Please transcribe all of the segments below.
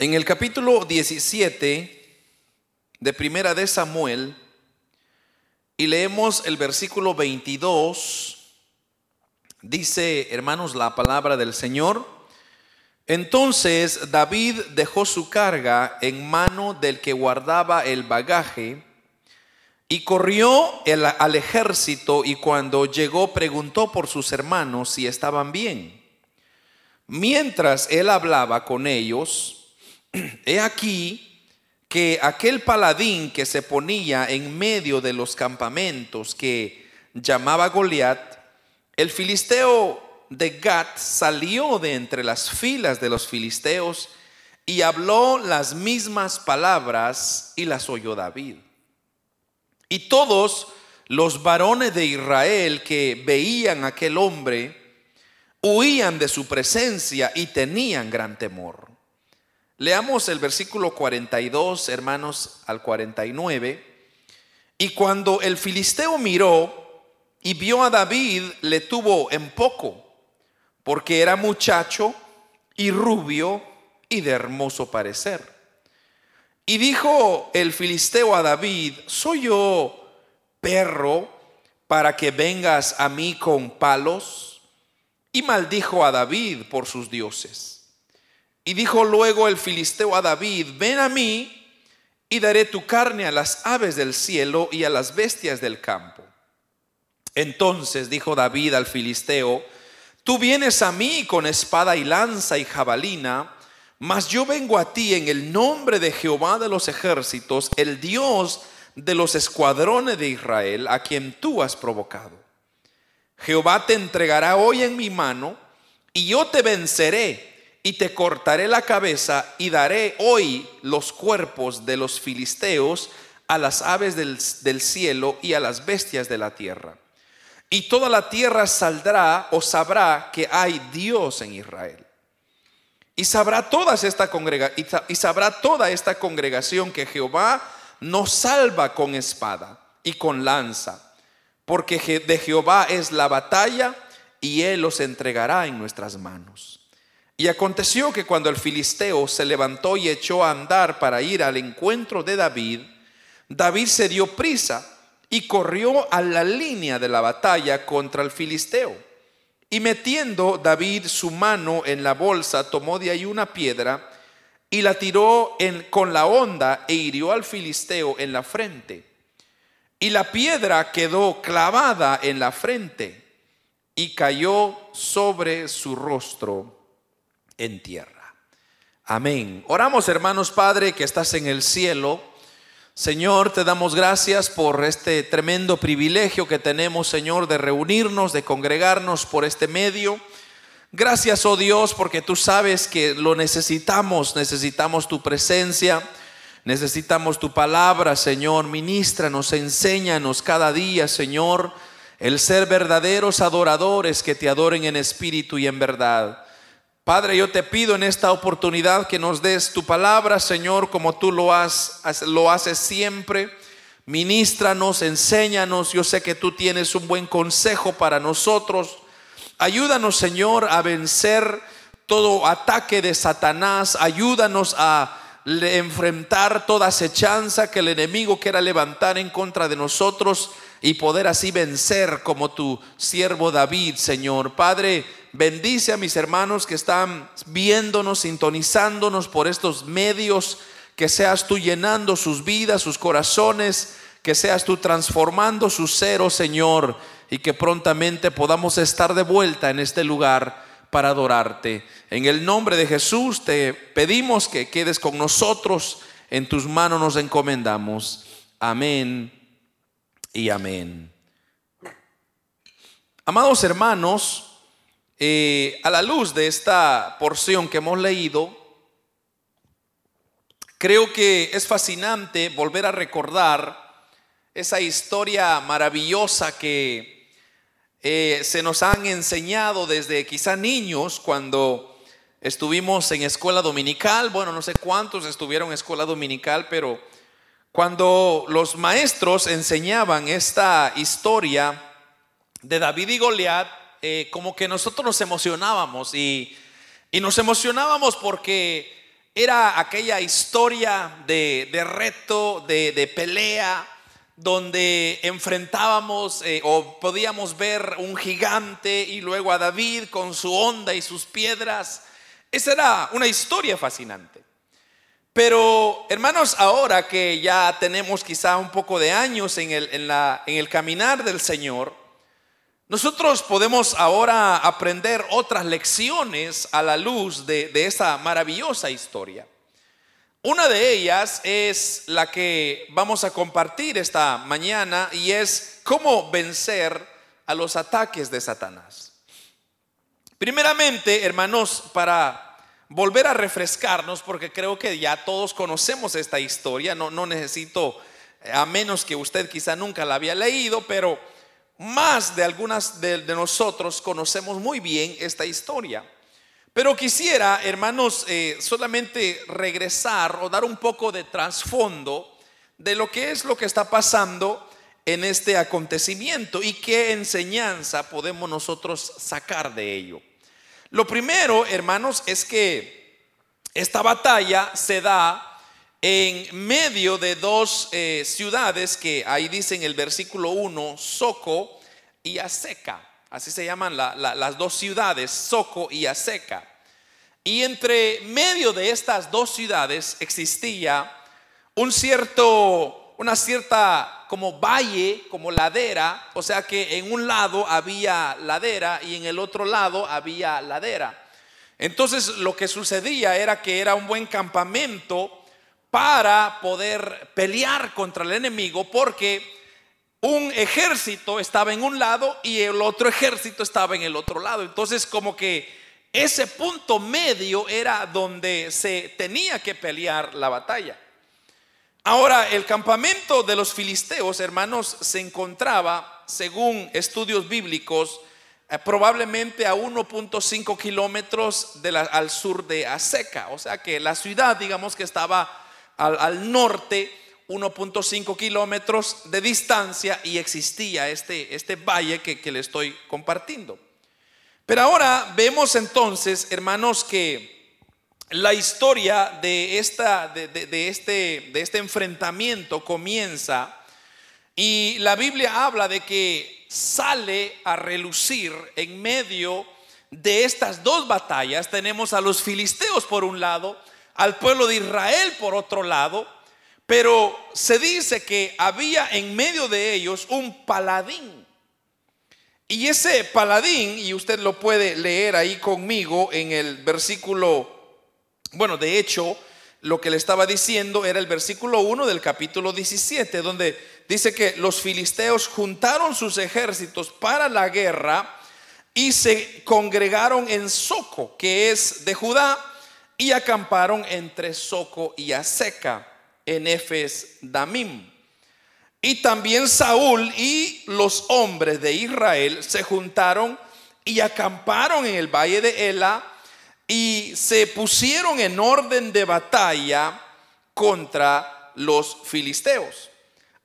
En el capítulo 17 de Primera de Samuel, y leemos el versículo 22, dice, hermanos, la palabra del Señor. Entonces David dejó su carga en mano del que guardaba el bagaje y corrió al ejército y cuando llegó preguntó por sus hermanos si estaban bien. Mientras él hablaba con ellos, He aquí que aquel paladín que se ponía en medio de los campamentos que llamaba Goliat, el filisteo de Gat salió de entre las filas de los filisteos y habló las mismas palabras y las oyó David. Y todos los varones de Israel que veían a aquel hombre huían de su presencia y tenían gran temor. Leamos el versículo 42, hermanos, al 49. Y cuando el filisteo miró y vio a David, le tuvo en poco, porque era muchacho y rubio y de hermoso parecer. Y dijo el filisteo a David, ¿soy yo perro para que vengas a mí con palos? Y maldijo a David por sus dioses. Y dijo luego el filisteo a David, ven a mí y daré tu carne a las aves del cielo y a las bestias del campo. Entonces dijo David al filisteo, tú vienes a mí con espada y lanza y jabalina, mas yo vengo a ti en el nombre de Jehová de los ejércitos, el Dios de los escuadrones de Israel, a quien tú has provocado. Jehová te entregará hoy en mi mano, y yo te venceré y te cortaré la cabeza y daré hoy los cuerpos de los filisteos a las aves del, cielo y a las bestias de la tierra. Y toda la tierra saldrá o sabrá que hay Dios en Israel. Y sabrá, toda esta y sabrá toda esta congregación que Jehová nos salva con espada y con lanza, porque de Jehová es la batalla y Él los entregará en nuestras manos. Y aconteció que cuando el filisteo se levantó y echó a andar para ir al encuentro de David, David se dio prisa y corrió a la línea de la batalla contra el filisteo. Y metiendo David su mano en la bolsa, tomó de ahí una piedra y la tiró con la honda e hirió al filisteo en la frente. Y la piedra quedó clavada en la frente y cayó sobre su rostro en tierra. Amén. Oramos hermanos Padre que estás en el cielo. Señor, te damos gracias por este tremendo privilegio que tenemos, Señor, de reunirnos, de congregarnos por este medio. Gracias, oh Dios, porque tú sabes que lo necesitamos, necesitamos tu presencia, necesitamos tu palabra, Señor. Ministranos, enséñanos cada día, Señor, el ser verdaderos adoradores que te adoren en espíritu y en verdad. Padre, yo te pido en esta oportunidad que nos des tu palabra, Señor, como tú lo, has, lo haces siempre. Ministranos, enséñanos. Yo sé que tú tienes un buen consejo para nosotros. Ayúdanos, Señor, a vencer todo ataque de Satanás. Ayúdanos a enfrentar toda acechanza que el enemigo quiera levantar en contra de nosotros y poder así vencer como tu siervo David, Señor. Padre, bendice a mis hermanos que están viéndonos, sintonizándonos por estos medios, que seas tú llenando sus vidas, sus corazones, que seas tú transformando su ser, oh Señor, y que prontamente podamos estar de vuelta en este lugar para adorarte. En el nombre de Jesús te pedimos que quedes con nosotros, en tus manos nos encomendamos. Amén y amén. Amados hermanos, eh, a la luz de esta porción que hemos leído, creo que es fascinante volver a recordar esa historia maravillosa que eh, se nos han enseñado desde quizá niños cuando estuvimos en escuela dominical. Bueno, no sé cuántos estuvieron en escuela dominical, pero cuando los maestros enseñaban esta historia de David y Goliat, eh, como que nosotros nos emocionábamos y, nos emocionábamos porque era aquella historia de, reto, de, pelea, donde enfrentábamos eh, o podíamos ver un gigante y luego a David con su onda y sus piedras. Esa era una historia fascinante. Pero hermanos, ahora que ya tenemos quizá un poco de años en el, en el caminar del Señor, nosotros podemos ahora aprender otras lecciones a la luz de, esa maravillosa historia. Una de ellas es la que vamos a compartir esta mañana y es cómo vencer a los ataques de Satanás. Primeramente, hermanos, para volver a refrescarnos, porque creo que ya todos conocemos esta historia, no, no necesito, a menos que usted quizá nunca la había leído, pero más de algunas de, nosotros conocemos muy bien esta historia. Pero quisiera, hermanos, eh, solamente regresar o dar un poco de trasfondo de lo que es lo que está pasando en este acontecimiento y qué enseñanza podemos nosotros sacar de ello. Lo primero, hermanos, es que esta batalla se da en medio de dos eh, ciudades que ahí dice en el versículo 1, Soco y Aseca. Así se llaman las dos ciudades, Soco y Aseca. Y entre medio de estas dos ciudades existía un cierto, una cierta como valle, como ladera, o sea que en un lado había ladera y en el otro lado había ladera. Entonces lo que sucedía era que era un buen campamento para poder pelear contra el enemigo porque un ejército estaba en un lado y el otro ejército estaba en el otro lado. Entonces como que ese punto medio era donde se tenía que pelear la batalla. Ahora, el campamento de los filisteos, hermanos, se encontraba, según estudios bíblicos, eh, probablemente a 1.5 kilómetros al sur de Aseca. O sea que la ciudad, digamos que estaba al, norte, 1.5 kilómetros de distancia y existía este, este valle que, que le estoy compartiendo. Pero ahora vemos entonces, hermanos, que la historia de, esta, de, de, este, de este enfrentamiento comienza y la Biblia habla de que sale a relucir en medio de estas dos batallas. Tenemos a los filisteos por un lado al pueblo de Israel por otro lado, pero se dice que había en medio de ellos un paladín. Y ese paladín, y usted lo puede leer ahí conmigo en el versículo, bueno, de hecho, lo que le estaba diciendo era el versículo 1 del capítulo 17, donde dice que los filisteos juntaron sus ejércitos para la guerra y se congregaron en Soco, que es de Judá, y acamparon entre Soco y Aseca en Efes Damim. Y también Saúl y los hombres de Israel se juntaron y acamparon en el valle de Ela y se pusieron en orden de batalla contra los filisteos.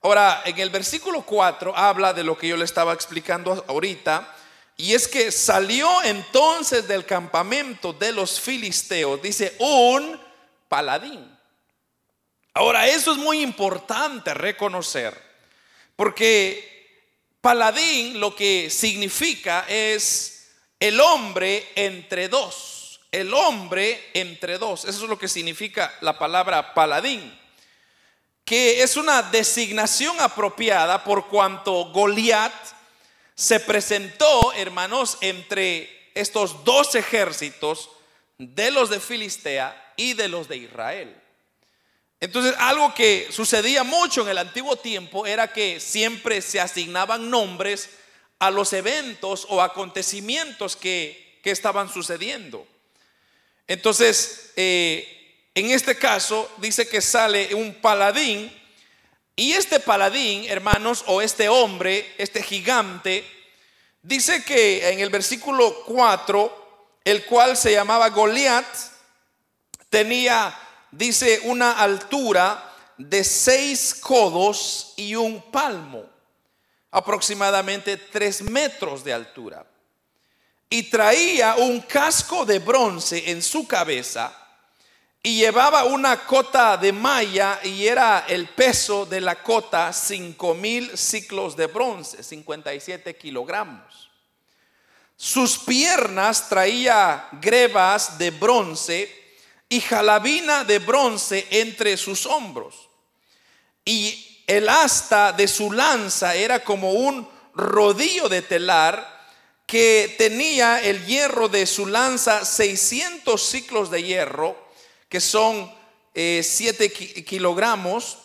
Ahora, en el versículo 4 habla de lo que yo le estaba explicando ahorita, y es que salió entonces del campamento de los filisteos, dice, un paladín. Ahora, eso es muy importante reconocer, porque paladín lo que significa es el hombre entre dos, el hombre entre dos, eso es lo que significa la palabra paladín, que es una designación apropiada por cuanto Goliat se presentó, hermanos, entre estos dos ejércitos de los de Filistea y de los de Israel. Entonces, algo que sucedía mucho en el antiguo tiempo era que siempre se asignaban nombres a los eventos o acontecimientos que, estaban sucediendo. Entonces, eh, en este caso, dice que sale un paladín y este paladín, hermanos, o este hombre, este gigante, dice que en el versículo 4, el cual se llamaba Goliat, tenía, dice, una altura de seis codos y un palmo, aproximadamente tres metros de altura. Y traía un casco de bronce en su cabeza y llevaba una cota de malla y era el peso de la cota cinco mil ciclos de bronce, 57 kilogramos. Sus piernas traía grebas de bronce y jalabina de bronce entre sus hombros. Y el asta de su lanza era como un rodillo de telar que tenía el hierro de su lanza 600 ciclos de hierro que son 7 eh, kilogramos,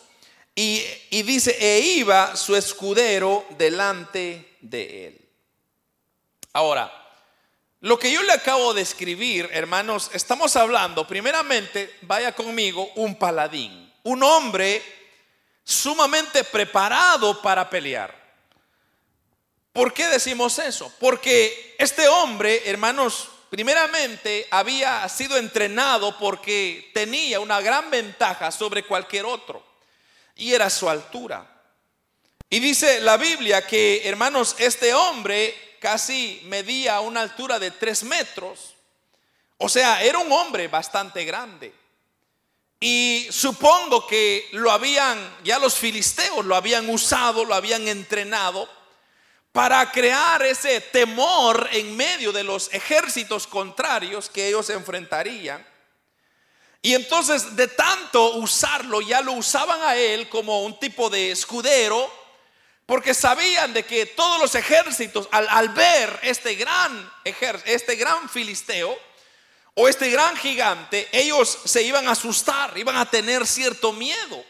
y, y dice, e iba su escudero delante de él. Ahora, lo que yo le acabo de escribir, hermanos, estamos hablando, primeramente, vaya conmigo, un paladín, un hombre sumamente preparado para pelear. ¿Por qué decimos eso? Porque este hombre, hermanos, primeramente había sido entrenado porque tenía una gran ventaja sobre cualquier otro y era su altura. Y dice la Biblia que, hermanos, este hombre casi medía una altura de tres metros. O sea, era un hombre bastante grande. Y supongo que lo habían, ya los filisteos lo habían usado, lo habían entrenado para crear ese temor en medio de los ejércitos contrarios que ellos enfrentarían. Y entonces de tanto usarlo, ya lo usaban a él como un tipo de escudero, porque sabían de que todos los ejércitos, al, ver este gran este gran filisteo, o este gran gigante, ellos se iban a asustar, iban a tener cierto miedo.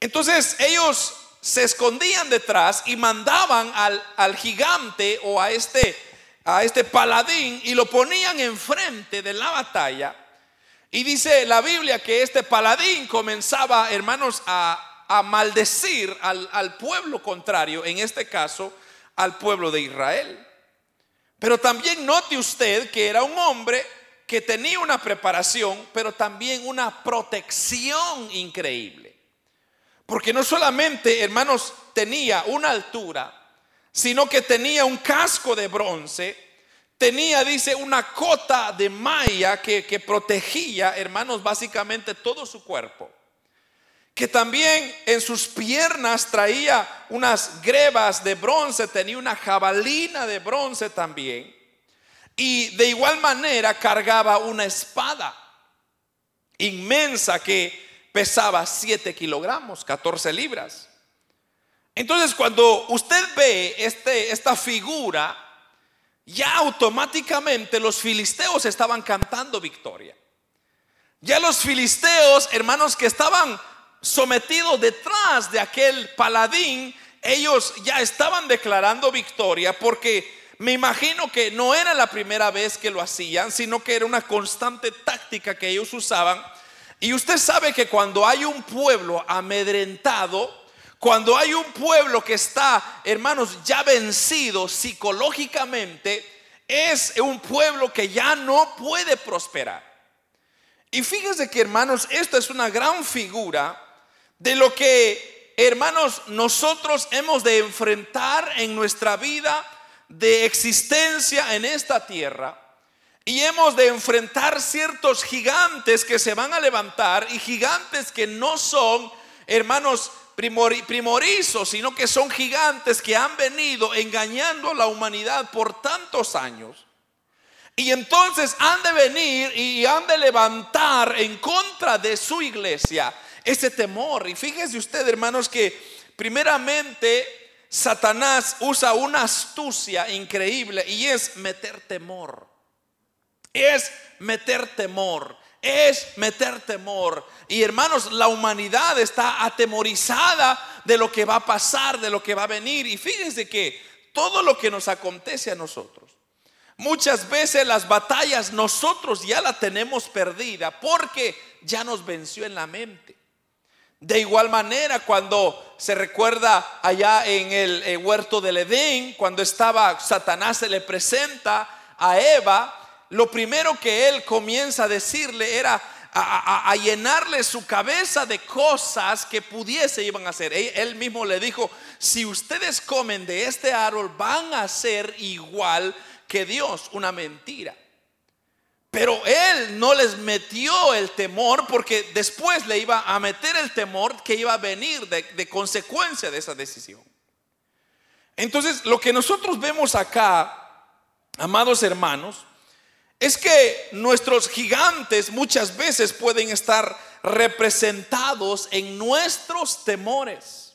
Entonces ellos se escondían detrás y mandaban al, gigante o a este, a este paladín y lo ponían enfrente de la batalla. Y dice la Biblia que este paladín comenzaba, hermanos, a, a maldecir al, al pueblo contrario, en este caso al pueblo de Israel. Pero también note usted que era un hombre que tenía una preparación, pero también una protección increíble. Porque no solamente, hermanos, tenía una altura, sino que tenía un casco de bronce, tenía, dice, una cota de malla que, que protegía, hermanos, básicamente todo su cuerpo. Que también en sus piernas traía unas grebas de bronce, tenía una jabalina de bronce también. Y de igual manera cargaba una espada inmensa que pesaba 7 kilogramos, 14 libras. Entonces cuando usted ve este, esta figura, ya automáticamente los filisteos estaban cantando victoria. Ya los filisteos, hermanos, que estaban sometidos detrás de aquel paladín, ellos ya estaban declarando victoria porque me imagino que no era la primera vez que lo hacían, sino que era una constante táctica que ellos usaban y usted sabe que cuando hay un pueblo amedrentado, cuando hay un pueblo que está, hermanos, ya vencido psicológicamente, es un pueblo que ya no puede prosperar. Y fíjese que, hermanos, esta es una gran figura de lo que, hermanos, nosotros hemos de enfrentar en nuestra vida de existencia en esta tierra y hemos de enfrentar ciertos gigantes que se van a levantar y gigantes que no son, hermanos, primorizos, sino que son gigantes que han venido engañando a la humanidad por tantos años. Y entonces han de venir y han de levantar en contra de su iglesia ese temor. Y fíjese usted, hermanos, que primeramente Satanás usa una astucia increíble y es meter temor es meter temor, es meter temor. Y hermanos, la humanidad está atemorizada de lo que va a pasar, de lo que va a venir. Y fíjense que todo lo que nos acontece a nosotros, muchas veces las batallas nosotros ya la tenemos perdida porque ya nos venció en la mente. De igual manera, cuando se recuerda allá en el eh, huerto del Edén, cuando estaba Satanás se le presenta a Eva, lo primero que él comienza a decirle era a, llenarle su cabeza de cosas que pudiese iban a hacer. Él, mismo le dijo, si ustedes comen de este árbol van a ser igual que Dios, una mentira. Pero él no les metió el temor porque después le iba a meter el temor que iba a venir de, de consecuencia de esa decisión. Entonces, lo que nosotros vemos acá, amados hermanos, es que nuestros gigantes muchas veces pueden estar representados en nuestros temores,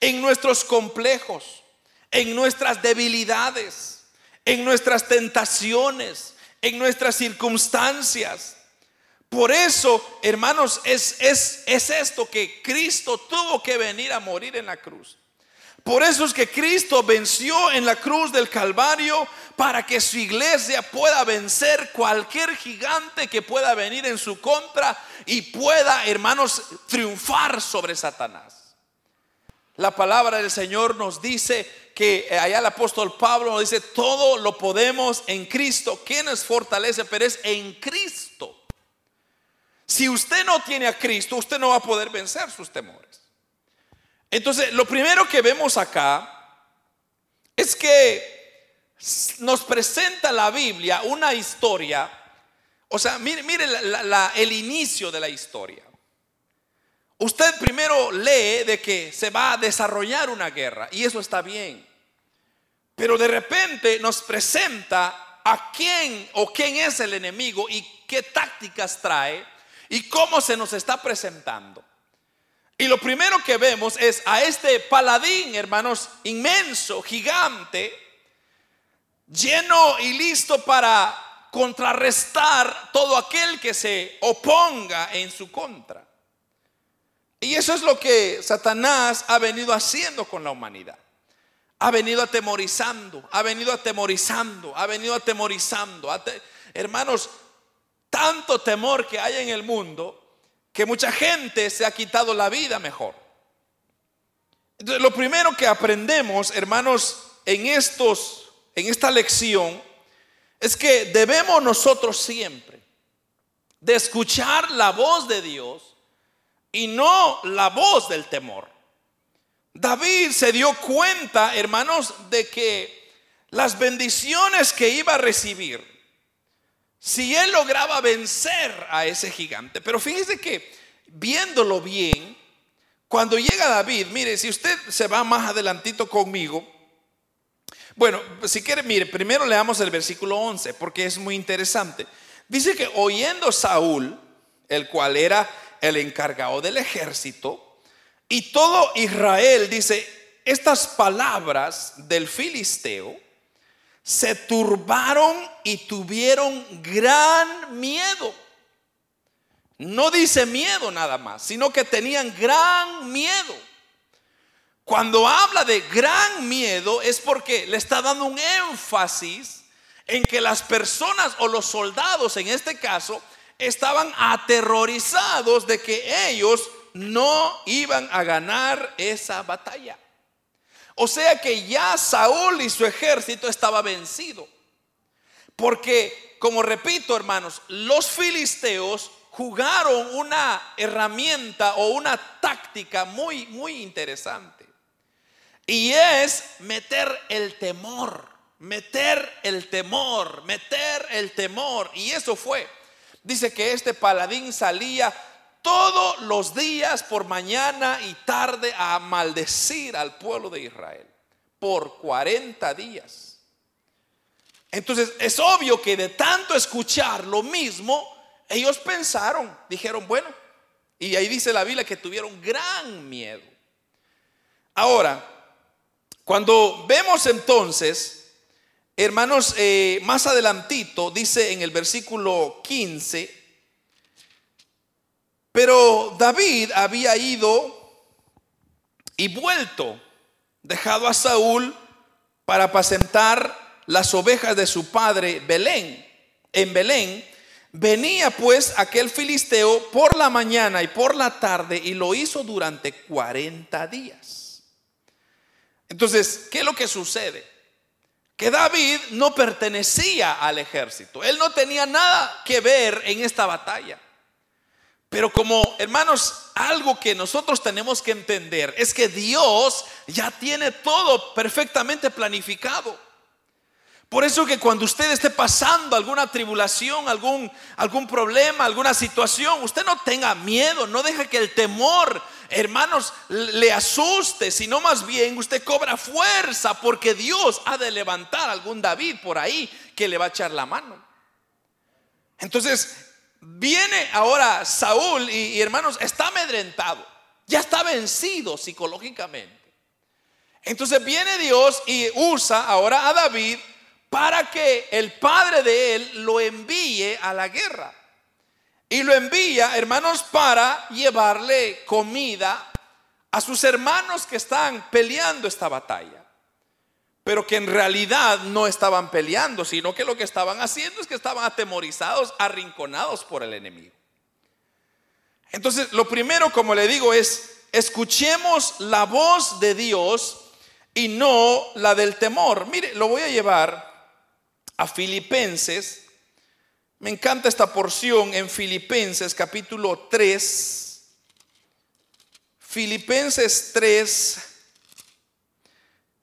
en nuestros complejos, en nuestras debilidades, en nuestras tentaciones, en nuestras circunstancias. Por eso, hermanos, es, es, es esto que Cristo tuvo que venir a morir en la cruz. Por eso es que Cristo venció en la cruz del Calvario para que su iglesia pueda vencer cualquier gigante que pueda venir en su contra y pueda, hermanos, triunfar sobre Satanás. La palabra del Señor nos dice que eh, allá el apóstol Pablo nos dice, todo lo podemos en Cristo. ¿Quién nos fortalece? Pero es en Cristo. Si usted no tiene a Cristo, usted no va a poder vencer sus temores. Entonces, lo primero que vemos acá es que nos presenta la Biblia una historia, o sea, mire, mire el inicio de la historia. Usted primero lee de que se va a desarrollar una guerra y eso está bien. Pero de repente nos presenta a quién o quién es el enemigo y qué tácticas trae y cómo se nos está presentando. Y lo primero que vemos es a este paladín, hermanos, inmenso, gigante, lleno y listo para contrarrestar todo aquel que se oponga en su contra. Y eso es lo que Satanás ha venido haciendo con la humanidad. Ha venido atemorizando, ha venido atemorizando, ha venido atemorizando. Hermanos, tanto temor que hay en el mundo que mucha gente se ha quitado la vida mejor. Entonces, lo primero que aprendemos, hermanos, en estos en esta lección es que debemos nosotros siempre de escuchar la voz de Dios y no la voz del temor. David se dio cuenta, hermanos, de que las bendiciones que iba a recibir si él lograba vencer a ese gigante. Pero fíjese que viéndolo bien, cuando llega David, mire, si usted se va más adelantito conmigo, bueno, si quiere, mire, primero leamos el versículo 11, porque es muy interesante. Dice que oyendo Saúl, el cual era el encargado del ejército, y todo Israel, dice, estas palabras del filisteo, se turbaron y tuvieron gran miedo. No dice miedo nada más, sino que tenían gran miedo. Cuando habla de gran miedo es porque le está dando un énfasis en que las personas o los soldados en este caso estaban aterrorizados de que ellos no iban a ganar esa batalla. O sea que ya Saúl y su ejército estaba vencido. Porque, como repito hermanos, los filisteos jugaron una herramienta o una táctica muy, muy interesante. Y es meter el temor, meter el temor, meter el temor. Y eso fue. Dice que este paladín salía todos los días por mañana y tarde a maldecir al pueblo de Israel por 40 días. Entonces es obvio que de tanto escuchar lo mismo, ellos pensaron, dijeron, bueno, y ahí dice la Biblia que tuvieron gran miedo. Ahora, cuando vemos entonces, hermanos, eh, más adelantito, dice en el versículo 15, pero David había ido y vuelto, dejado a Saúl para apacentar las ovejas de su padre Belén, en Belén. Venía pues aquel filisteo por la mañana y por la tarde y lo hizo durante 40 días. Entonces, ¿qué es lo que sucede? Que David no pertenecía al ejército. Él no tenía nada que ver en esta batalla. Pero como hermanos, algo que nosotros tenemos que entender es que Dios ya tiene todo perfectamente planificado. Por eso que cuando usted esté pasando alguna tribulación, algún, algún problema, alguna situación, usted no tenga miedo, no deje que el temor, hermanos, le asuste, sino más bien usted cobra fuerza porque Dios ha de levantar algún David por ahí que le va a echar la mano. Entonces, viene ahora Saúl y, hermanos, está amedrentado, ya está vencido psicológicamente. Entonces viene Dios y usa ahora a David para que el padre de él lo envíe a la guerra. Y lo envía, hermanos, para llevarle comida a sus hermanos que están peleando esta batalla. Pero que en realidad no estaban peleando, sino que lo que estaban haciendo es que estaban atemorizados, arrinconados por el enemigo. Entonces, lo primero, como le digo, es escuchemos la voz de Dios y no la del temor. Mire, lo voy a llevar a Filipenses. Me encanta esta porción en Filipenses capítulo 3. Filipenses 3,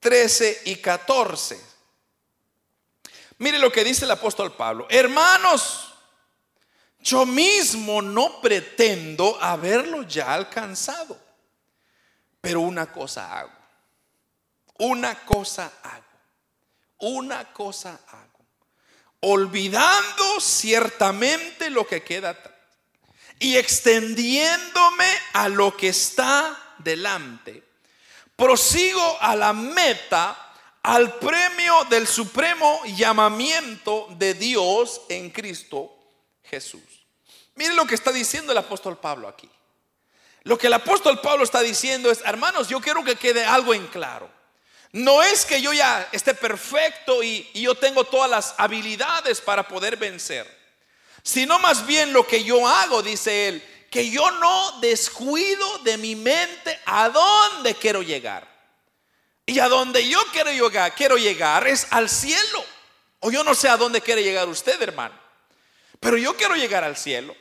13 y 14. Mire lo que dice el apóstol Pablo. Hermanos, yo mismo no pretendo haberlo ya alcanzado, pero una cosa hago. Una cosa hago. Una cosa hago olvidando ciertamente lo que queda y extendiéndome a lo que está delante. Prosigo a la meta, al premio del supremo llamamiento de Dios en Cristo Jesús. Miren lo que está diciendo el apóstol Pablo aquí. Lo que el apóstol Pablo está diciendo es, hermanos, yo quiero que quede algo en claro. No es que yo ya esté perfecto y, yo tengo todas las habilidades para poder vencer, sino más bien lo que yo hago, dice él, que yo no descuido de mi mente a dónde quiero llegar. Y a donde yo quiero llegar, quiero llegar es al cielo. O yo no sé a dónde quiere llegar usted, hermano. Pero yo quiero llegar al cielo.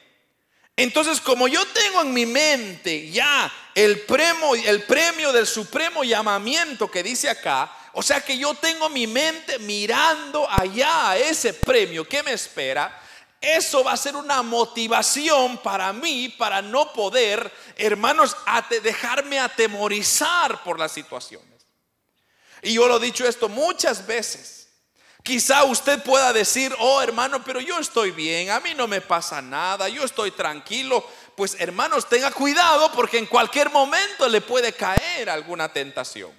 Entonces, como yo tengo en mi mente ya el premio, el premio del supremo llamamiento que dice acá, o sea que yo tengo mi mente mirando allá a ese premio que me espera, eso va a ser una motivación para mí para no poder, hermanos, dejarme atemorizar por las situaciones. Y yo lo he dicho esto muchas veces. Quizá usted pueda decir, oh hermano, pero yo estoy bien, a mí no me pasa nada, yo estoy tranquilo. Pues hermanos, tenga cuidado porque en cualquier momento le puede caer alguna tentación,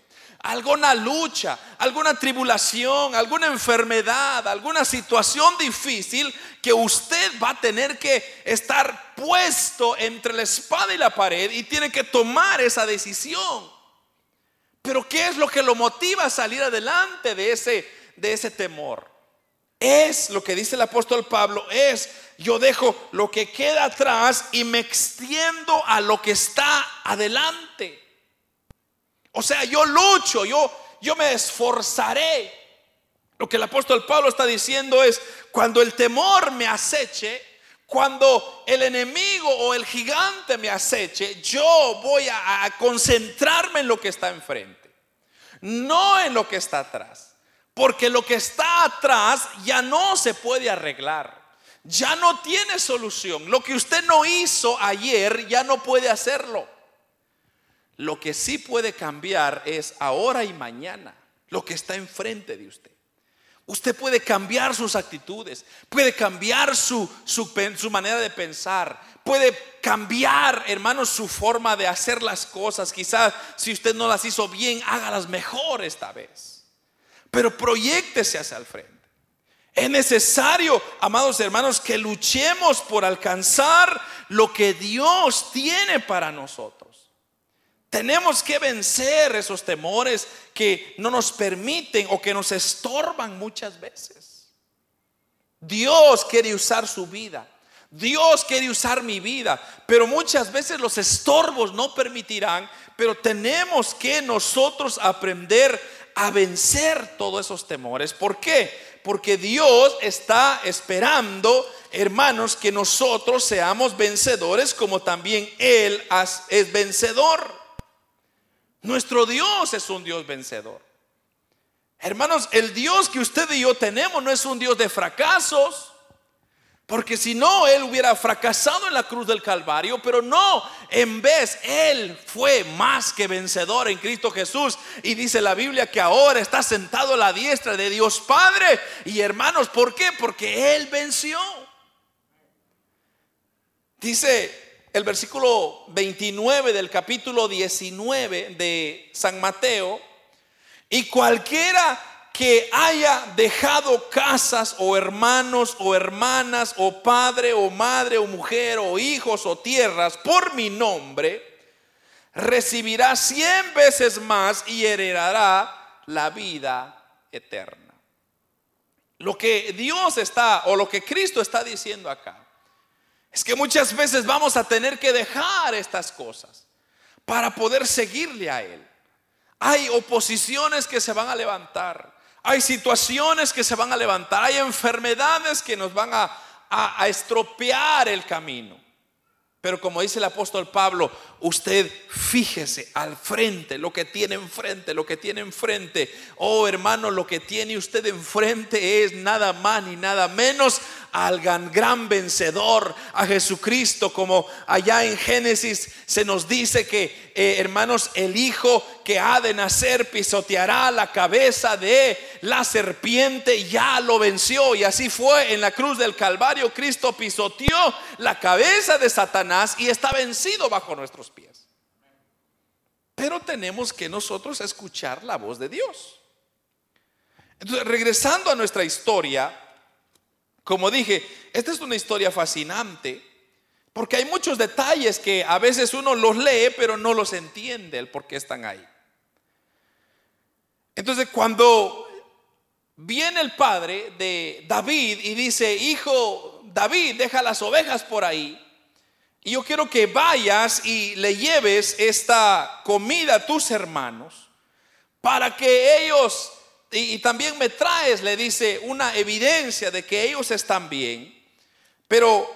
alguna lucha, alguna tribulación, alguna enfermedad, alguna situación difícil que usted va a tener que estar puesto entre la espada y la pared y tiene que tomar esa decisión. Pero ¿qué es lo que lo motiva a salir adelante de ese de ese temor. Es lo que dice el apóstol Pablo, es yo dejo lo que queda atrás y me extiendo a lo que está adelante. O sea, yo lucho, yo, yo me esforzaré. Lo que el apóstol Pablo está diciendo es, cuando el temor me aceche, cuando el enemigo o el gigante me aceche, yo voy a, a concentrarme en lo que está enfrente, no en lo que está atrás. Porque lo que está atrás ya no se puede arreglar. Ya no tiene solución. Lo que usted no hizo ayer ya no puede hacerlo. Lo que sí puede cambiar es ahora y mañana. Lo que está enfrente de usted. Usted puede cambiar sus actitudes, puede cambiar su, manera de pensar, puede cambiar, hermanos, su forma de hacer las cosas. Quizás si usted no las hizo bien, hágalas mejor esta vez pero proyectese hacia el frente. Es necesario, amados hermanos, que luchemos por alcanzar lo que Dios tiene para nosotros. Tenemos que vencer esos temores que no nos permiten o que nos estorban muchas veces. Dios quiere usar su vida. Dios quiere usar mi vida, pero muchas veces los estorbos no permitirán, pero tenemos que nosotros aprender a vencer todos esos temores. ¿Por qué? Porque Dios está esperando, hermanos, que nosotros seamos vencedores como también Él es vencedor. Nuestro Dios es un Dios vencedor. Hermanos, el Dios que usted y yo tenemos no es un Dios de fracasos. Porque si no, Él hubiera fracasado en la cruz del Calvario, pero no, en vez, Él fue más que vencedor en Cristo Jesús. Y dice la Biblia que ahora está sentado a la diestra de Dios Padre. Y hermanos, ¿por qué? Porque Él venció. Dice el versículo 29 del capítulo 19 de San Mateo, y cualquiera que haya dejado casas o hermanos o hermanas o padre o madre o mujer o hijos o tierras por mi nombre, recibirá cien veces más y heredará la vida eterna. Lo que Dios está o lo que Cristo está diciendo acá es que muchas veces vamos a tener que dejar estas cosas para poder seguirle a Él. Hay oposiciones que se van a levantar. Hay situaciones que se van a levantar, hay enfermedades que nos van a, estropear el camino. Pero como dice el apóstol Pablo, usted fíjese al frente, lo que tiene enfrente, lo que tiene enfrente. Oh hermano, lo que tiene usted enfrente es nada más ni nada menos al gran, vencedor, a Jesucristo, como allá en Génesis se nos dice que, eh, hermanos, el Hijo que ha de nacer pisoteará la cabeza de la serpiente, ya lo venció. Y así fue en la cruz del Calvario, Cristo pisoteó la cabeza de Satanás y está vencido bajo nuestros pies. Pero tenemos que nosotros escuchar la voz de Dios. Entonces, regresando a nuestra historia, como dije, esta es una historia fascinante porque hay muchos detalles que a veces uno los lee pero no los entiende el por qué están ahí. Entonces cuando viene el padre de David y dice, hijo David, deja las ovejas por ahí. Y yo quiero que vayas y le lleves esta comida a tus hermanos para que ellos y, también me traes, le dice, una evidencia de que ellos están bien. Pero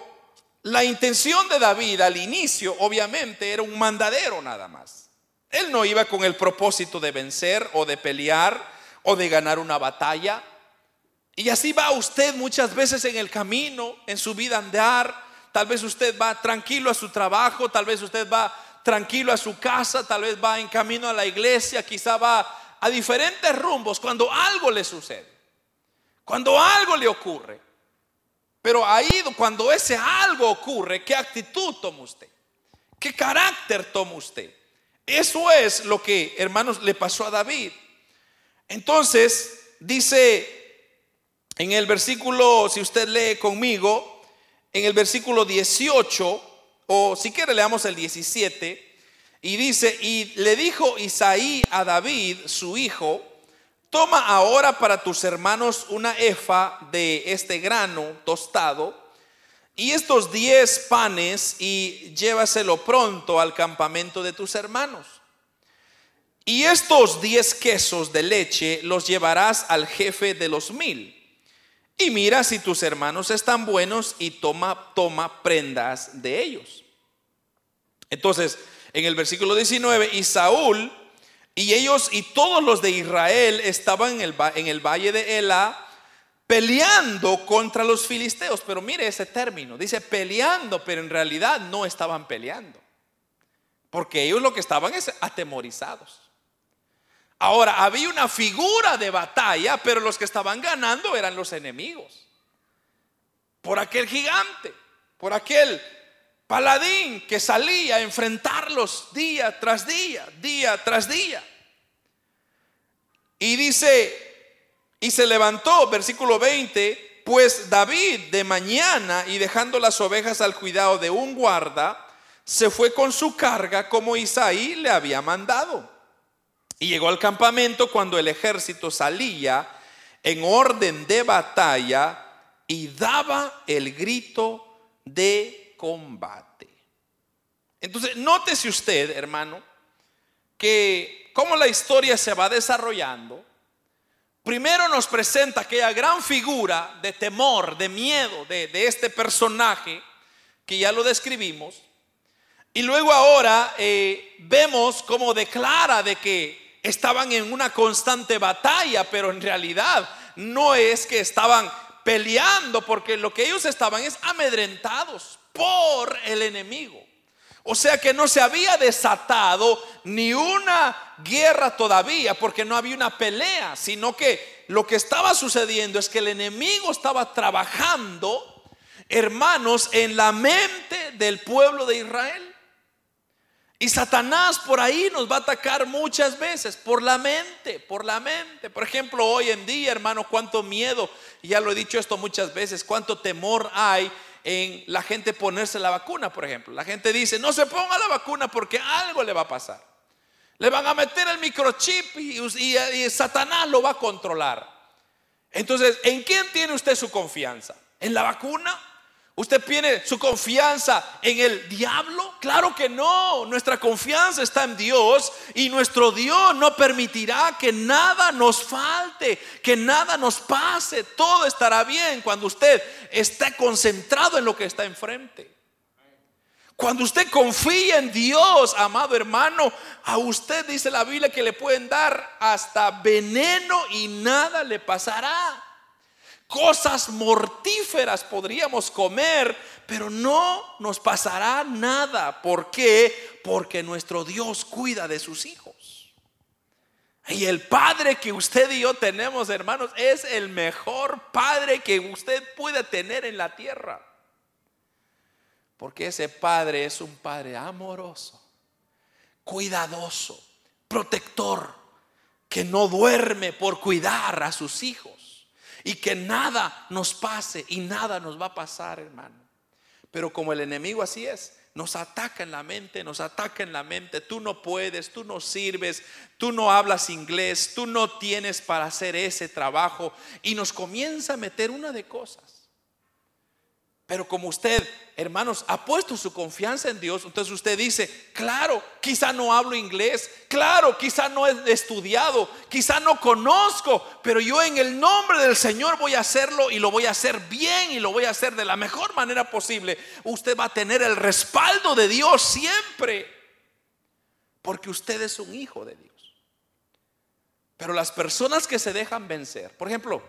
la intención de David al inicio, obviamente, era un mandadero nada más. Él no iba con el propósito de vencer o de pelear o de ganar una batalla. Y así va usted muchas veces en el camino, en su vida andar. Tal vez usted va tranquilo a su trabajo, tal vez usted va tranquilo a su casa, tal vez va en camino a la iglesia, quizá va a diferentes rumbos cuando algo le sucede, cuando algo le ocurre. Pero ahí cuando ese algo ocurre, ¿qué actitud toma usted? ¿Qué carácter toma usted? Eso es lo que, hermanos, le pasó a David. Entonces, dice en el versículo, si usted lee conmigo, en el versículo 18, o si quiere leamos el 17, y dice, y le dijo Isaí a David, su hijo, toma ahora para tus hermanos una efa de este grano tostado y estos diez panes y llévaselo pronto al campamento de tus hermanos. Y estos diez quesos de leche los llevarás al jefe de los mil. Y mira si tus hermanos están buenos y toma, toma prendas de ellos. Entonces, en el versículo 19, y Saúl y ellos y todos los de Israel estaban en el, en el valle de Ela peleando contra los filisteos. Pero mire ese término, dice peleando, pero en realidad no estaban peleando. Porque ellos lo que estaban es atemorizados. Ahora, había una figura de batalla, pero los que estaban ganando eran los enemigos. Por aquel gigante, por aquel paladín que salía a enfrentarlos día tras día, día tras día. Y dice, y se levantó, versículo 20, pues David de mañana y dejando las ovejas al cuidado de un guarda, se fue con su carga como Isaí le había mandado. Y llegó al campamento cuando el ejército salía en orden de batalla y daba el grito de combate. Entonces, nótese usted, hermano, que como la historia se va desarrollando, primero nos presenta aquella gran figura de temor, de miedo de, este personaje, que ya lo describimos, y luego ahora eh, vemos cómo declara de que estaban en una constante batalla, pero en realidad no es que estaban peleando, porque lo que ellos estaban es amedrentados por el enemigo. O sea que no se había desatado ni una guerra todavía, porque no había una pelea, sino que lo que estaba sucediendo es que el enemigo estaba trabajando, hermanos, en la mente del pueblo de Israel. Y Satanás por ahí nos va a atacar muchas veces, por la mente, por la mente. Por ejemplo, hoy en día, hermano, cuánto miedo, ya lo he dicho esto muchas veces, cuánto temor hay en la gente ponerse la vacuna, por ejemplo. La gente dice, no se ponga la vacuna porque algo le va a pasar. Le van a meter el microchip y, y Satanás lo va a controlar. Entonces, ¿en quién tiene usted su confianza? ¿En la vacuna? ¿Usted tiene su confianza en el diablo? Claro que no. Nuestra confianza está en Dios y nuestro Dios no permitirá que nada nos falte, que nada nos pase. Todo estará bien cuando usted esté concentrado en lo que está enfrente. Cuando usted confía en Dios, amado hermano, a usted dice la Biblia que le pueden dar hasta veneno y nada le pasará. Cosas mortíferas podríamos comer, pero no nos pasará nada. ¿Por qué? Porque nuestro Dios cuida de sus hijos. Y el Padre que usted y yo tenemos, hermanos, es el mejor Padre que usted puede tener en la tierra. Porque ese Padre es un Padre amoroso, cuidadoso, protector, que no duerme por cuidar a sus hijos y que nada nos pase y nada nos va a pasar, hermano. Pero como el enemigo así es, nos ataca en la mente, nos ataca en la mente. Tú no puedes, tú no sirves, tú no hablas inglés, tú no tienes para hacer ese trabajo. Y nos comienza a meter una de cosas. Pero como usted, hermanos, ha puesto su confianza en Dios, entonces usted dice, claro, quizá no hablo inglés, claro, quizá no he estudiado, quizá no conozco, pero yo en el nombre del Señor voy a hacerlo y lo voy a hacer bien y lo voy a hacer de la mejor manera posible. Usted va a tener el respaldo de Dios siempre, porque usted es un hijo de Dios. Pero las personas que se dejan vencer, por ejemplo,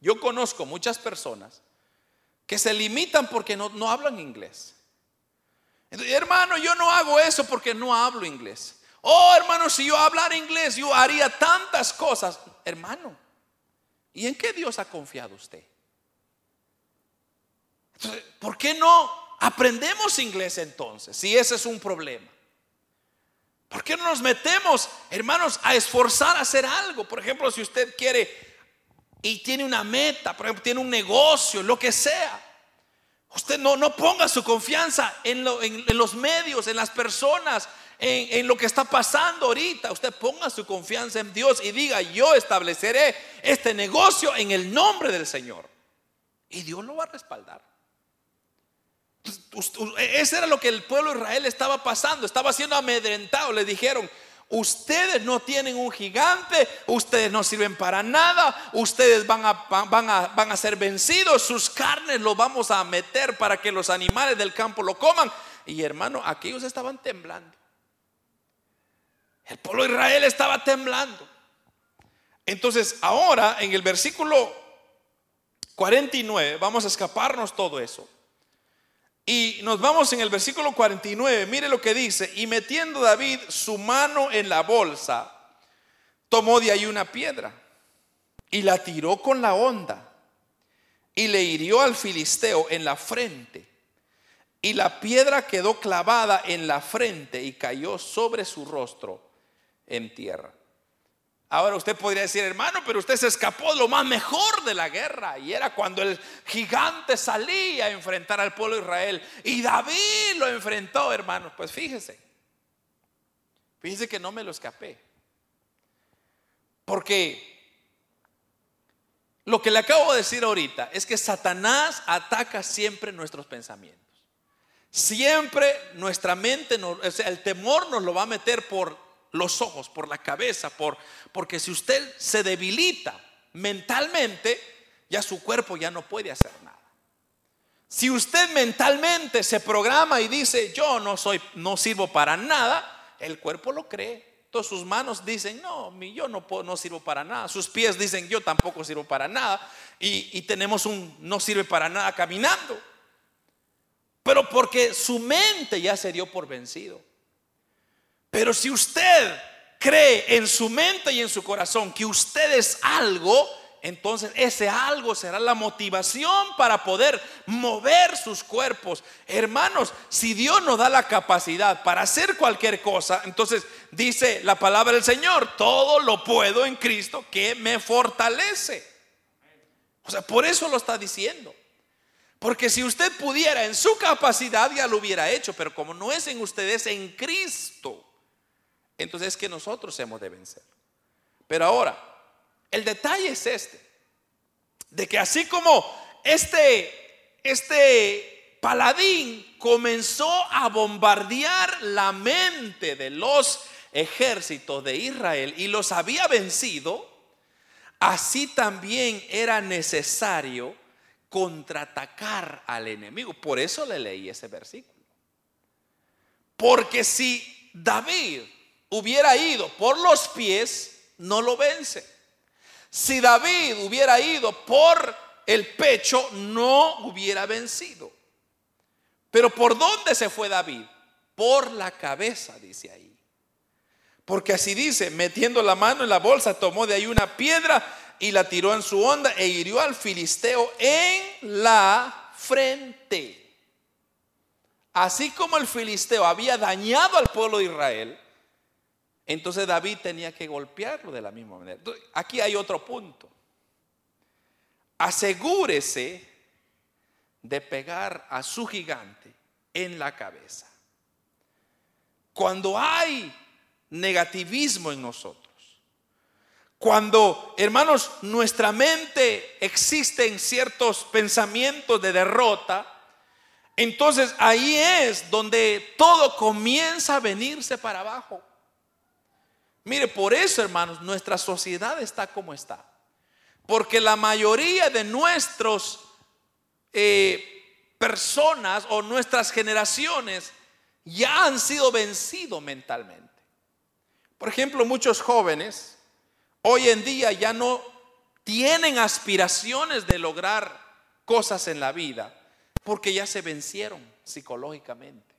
yo conozco muchas personas, que se limitan porque no, no hablan inglés. hermano, yo no hago eso porque no hablo inglés. Oh, hermano, si yo hablara inglés, yo haría tantas cosas. Hermano, ¿y en qué Dios ha confiado usted? ¿por qué no aprendemos inglés entonces? Si ese es un problema. ¿Por qué no nos metemos, hermanos, a esforzar a hacer algo? Por ejemplo, si usted quiere y tiene una meta, por ejemplo, tiene un negocio, lo que sea. Usted no, no ponga su confianza en, los medios, en las personas, en, en, lo que está pasando ahorita. Usted ponga su confianza en Dios y diga, yo estableceré este negocio en el nombre del Señor. Y Dios lo va a respaldar. Ese era lo que el pueblo de Israel estaba pasando, estaba siendo amedrentado. Le dijeron, Ustedes no tienen un gigante, ustedes no sirven para nada, ustedes van a, van a, van a ser vencidos, sus carnes lo vamos a meter para que los animales del campo lo coman. Y hermano, aquellos estaban temblando. El pueblo de Israel estaba temblando. Entonces, ahora en el versículo 49, vamos a escaparnos todo eso. Y nos vamos en el versículo 49, mire lo que dice, y metiendo David su mano en la bolsa, tomó de ahí una piedra y la tiró con la onda y le hirió al filisteo en la frente. Y la piedra quedó clavada en la frente y cayó sobre su rostro en tierra. Ahora usted podría decir, hermano, pero usted se escapó de lo más mejor de la guerra. Y era cuando el gigante salía a enfrentar al pueblo de Israel. Y David lo enfrentó, hermanos. Pues fíjese. Fíjese que no me lo escapé. Porque lo que le acabo de decir ahorita es que Satanás ataca siempre nuestros pensamientos. Siempre nuestra mente, o sea, el temor nos lo va a meter por los ojos, por la cabeza, por, porque si usted se debilita mentalmente, ya su cuerpo ya no puede hacer nada. Si usted mentalmente se programa y dice, yo no soy, no sirvo para nada, el cuerpo lo cree. Entonces sus manos dicen, no, yo no, no sirvo para nada. Sus pies dicen, yo tampoco sirvo para nada. Y tenemos un no sirve para nada caminando. Pero porque su mente ya se dio por vencido. Pero si usted cree en su mente y en su corazón que usted es algo, entonces ese algo será la motivación para poder mover sus cuerpos. Hermanos, si Dios nos da la capacidad para hacer cualquier cosa, entonces dice la palabra del Señor, todo lo puedo en Cristo que me fortalece. O sea, por eso lo está diciendo. Porque si usted pudiera en su capacidad ya lo hubiera hecho, pero como no es en ustedes, en Cristo, entonces es que nosotros hemos de vencer. Pero ahora, el detalle es este, de que así como este, este paladín comenzó a bombardear la mente de los ejércitos de Israel y los había vencido, así también era necesario contraatacar al enemigo. Por eso le leí ese versículo. Porque si David hubiera ido por los pies, no lo vence. Si David hubiera ido por el pecho, no hubiera vencido. Pero ¿por dónde se fue David? Por la cabeza, dice ahí. Porque así dice, metiendo la mano en la bolsa, tomó de ahí una piedra y la tiró en su onda e hirió al filisteo en la frente. Así como el filisteo había dañado al pueblo de Israel, entonces David tenía que golpearlo de la misma manera. aquí hay otro punto. Asegúrese de pegar a su gigante en la cabeza. Cuando hay negativismo en nosotros, cuando, hermanos, nuestra mente existen ciertos pensamientos de derrota, entonces ahí es donde todo comienza a venirse para abajo. Mire, por eso, hermanos, nuestra sociedad está como está. Porque la mayoría de nuestras eh, personas o nuestras generaciones ya han sido vencidos mentalmente. Por ejemplo, muchos jóvenes hoy en día ya no tienen aspiraciones de lograr cosas en la vida porque ya se vencieron psicológicamente.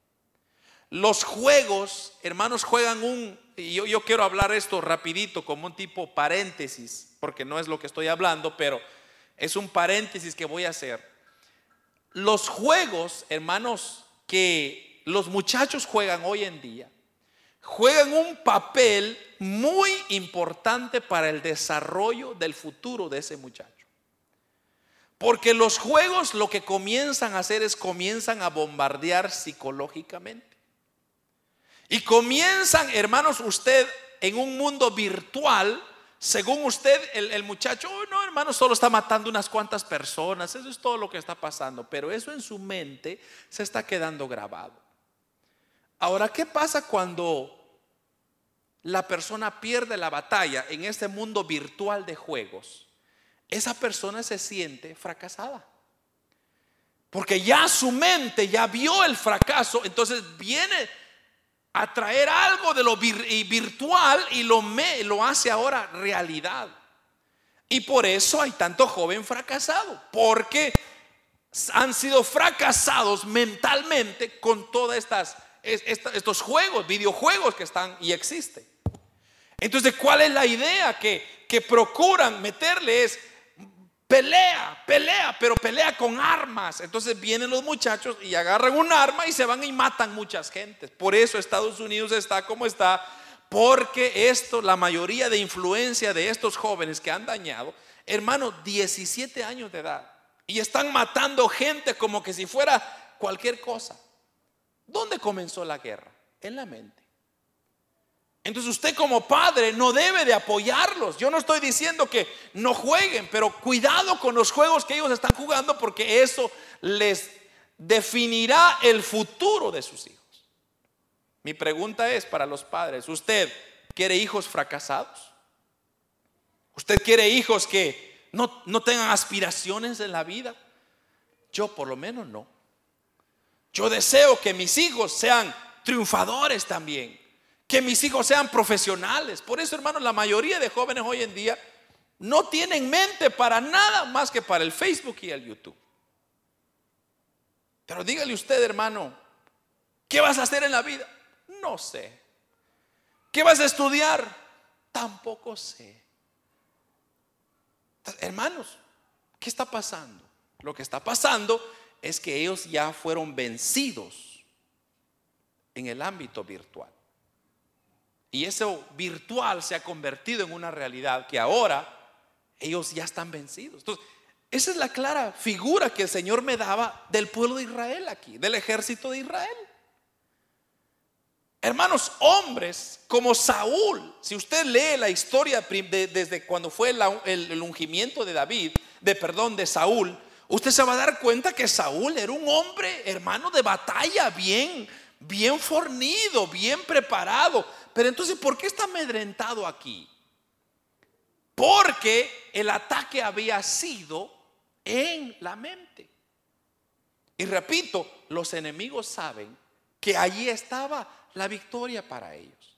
Los juegos, hermanos, juegan un y yo, quiero hablar esto rapidito como un tipo paréntesis, porque no es lo que estoy hablando, pero es un paréntesis que voy a hacer. Los juegos, hermanos, que los muchachos juegan hoy en día, juegan un papel muy importante para el desarrollo del futuro de ese muchacho. Porque los juegos lo que comienzan a hacer es comienzan a bombardear psicológicamente. Y comienzan, hermanos, usted en un mundo virtual, según usted, el, muchacho, oh, no, hermano, solo está matando unas cuantas personas, eso es todo lo que está pasando, pero eso en su mente se está quedando grabado. Ahora, ¿qué pasa cuando la persona pierde la batalla en este mundo virtual de juegos? Esa persona se siente fracasada. Porque ya su mente ya vio el fracaso, entonces viene a traer algo de lo virtual y lo, lo hace ahora realidad. Y por eso hay tanto joven fracasado, porque han sido fracasados mentalmente con todos estas, estos juegos, videojuegos que están y existen. Entonces, ¿cuál es la idea que, que procuran meterle? Es pelea, pelea, pero pelea con armas. Entonces vienen los muchachos y agarran un arma y se van y matan muchas gentes. Por eso Estados Unidos está como está, porque esto, la mayoría de influencia de estos jóvenes que han dañado, hermano, 17 años de edad, y están matando gente como que si fuera cualquier cosa. ¿Dónde comenzó la guerra? En la mente. Entonces usted como padre no debe de apoyarlos. Yo no estoy diciendo que no jueguen, pero cuidado con los juegos que ellos están jugando porque eso les definirá el futuro de sus hijos. Mi pregunta es para los padres, ¿usted quiere hijos fracasados? ¿Usted quiere hijos que no, no tengan aspiraciones en la vida? Yo por lo menos no. Yo deseo que mis hijos sean triunfadores también que mis hijos sean profesionales. Por eso, hermanos, la mayoría de jóvenes hoy en día no tienen mente para nada más que para el Facebook y el YouTube. Pero dígale usted, hermano, ¿qué vas a hacer en la vida? No sé. ¿Qué vas a estudiar? Tampoco sé. Hermanos, ¿qué está pasando? Lo que está pasando es que ellos ya fueron vencidos en el ámbito virtual. Y eso virtual se ha convertido en una realidad que ahora ellos ya están vencidos. Entonces, esa es la clara figura que el Señor me daba del pueblo de Israel aquí, del ejército de Israel. Hermanos, hombres como Saúl, si usted lee la historia desde cuando fue el, ungimiento de David, de perdón, de Saúl, usted se va a dar cuenta que Saúl era un hombre, hermano, de batalla, bien, bien fornido, bien preparado. Pero entonces, ¿por qué está amedrentado aquí? Porque el ataque había sido en la mente. Y repito, los enemigos saben que allí estaba la victoria para ellos.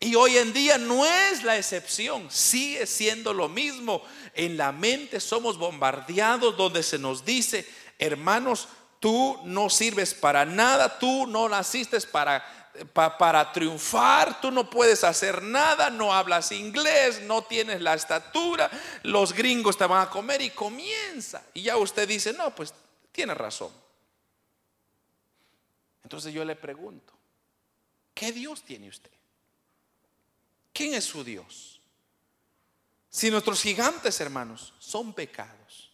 Y hoy en día no es la excepción, sigue siendo lo mismo. En la mente somos bombardeados donde se nos dice, hermanos, tú no sirves para nada, tú no naciste para para triunfar, tú no puedes hacer nada, no hablas inglés, no tienes la estatura, los gringos te van a comer y comienza. Y ya usted dice, no, pues tiene razón. Entonces yo le pregunto, ¿qué Dios tiene usted? ¿Quién es su Dios? Si nuestros gigantes, hermanos, son pecados,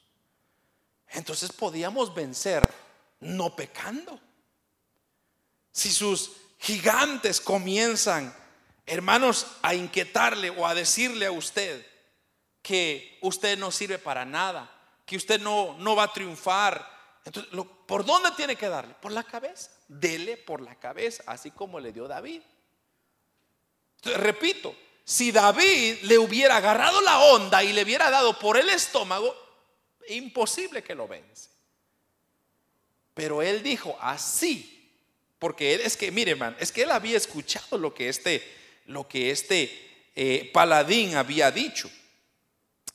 entonces podíamos vencer no pecando. Si sus gigantes comienzan, hermanos, a inquietarle o a decirle a usted que usted no sirve para nada, que usted no, no va a triunfar. Entonces, ¿por dónde tiene que darle? Por la cabeza. Dele por la cabeza, así como le dio David. Entonces, repito, si David le hubiera agarrado la onda y le hubiera dado por el estómago, imposible que lo vence. Pero él dijo, así porque él es que, mire, hermano, es que él había escuchado lo que este, lo que este eh, paladín había dicho.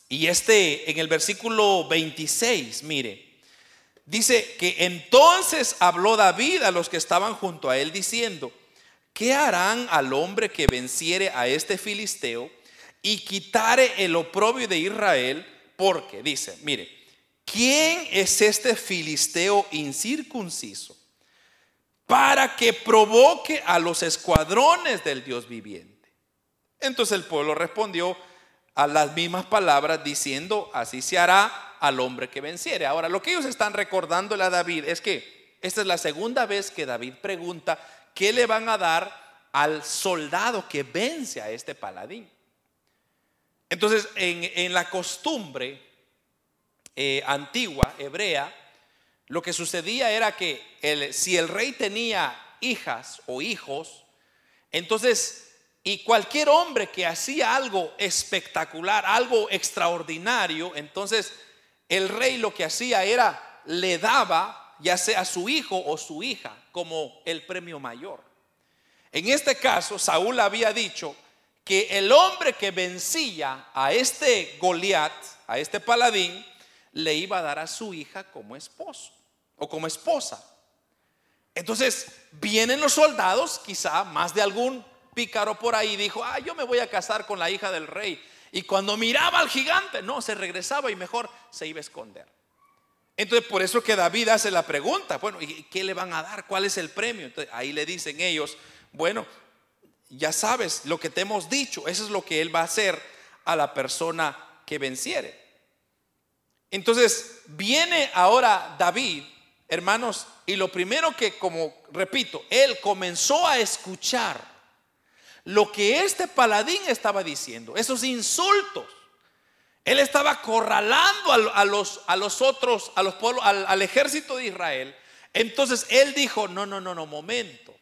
Y este, en el versículo 26, mire, dice que entonces habló David a los que estaban junto a él diciendo, ¿qué harán al hombre que venciere a este filisteo y quitare el oprobio de Israel? Porque dice, mire, ¿quién es este filisteo incircunciso? Para que provoque a los escuadrones del Dios viviente. Entonces el pueblo respondió a las mismas palabras diciendo, así se hará al hombre que venciere. Ahora, lo que ellos están recordándole a David es que esta es la segunda vez que David pregunta, ¿qué le van a dar al soldado que vence a este paladín? Entonces, en, la costumbre eh, antigua, hebrea, lo que sucedía era que si el rey tenía hijas o hijos, entonces, y cualquier hombre que hacía algo espectacular, algo extraordinario, entonces el rey lo que hacía era, le daba ya sea su hijo o su hija como el premio mayor. En este caso, Saúl había dicho que el hombre que vencía a este Goliat, a este paladín, le iba a dar a su hija como esposo o como esposa. Entonces vienen los soldados, quizá más de algún pícaro por ahí dijo, ah, yo me voy a casar con la hija del rey. Y cuando miraba al gigante, no, se regresaba y mejor se iba a esconder. Entonces por eso que David hace la pregunta, bueno, ¿y qué le van a dar? ¿Cuál es el premio? Entonces ahí le dicen ellos, bueno, ya sabes lo que te hemos dicho, eso es lo que él va a hacer a la persona que venciere. Entonces viene ahora David hermanos, y lo primero que, como repito, él comenzó a escuchar lo que este paladín estaba diciendo, esos insultos. Él estaba acorralando a, los, a los otros, a los pueblos, al, al ejército de Israel. Entonces él dijo, no, no, no, no, momento.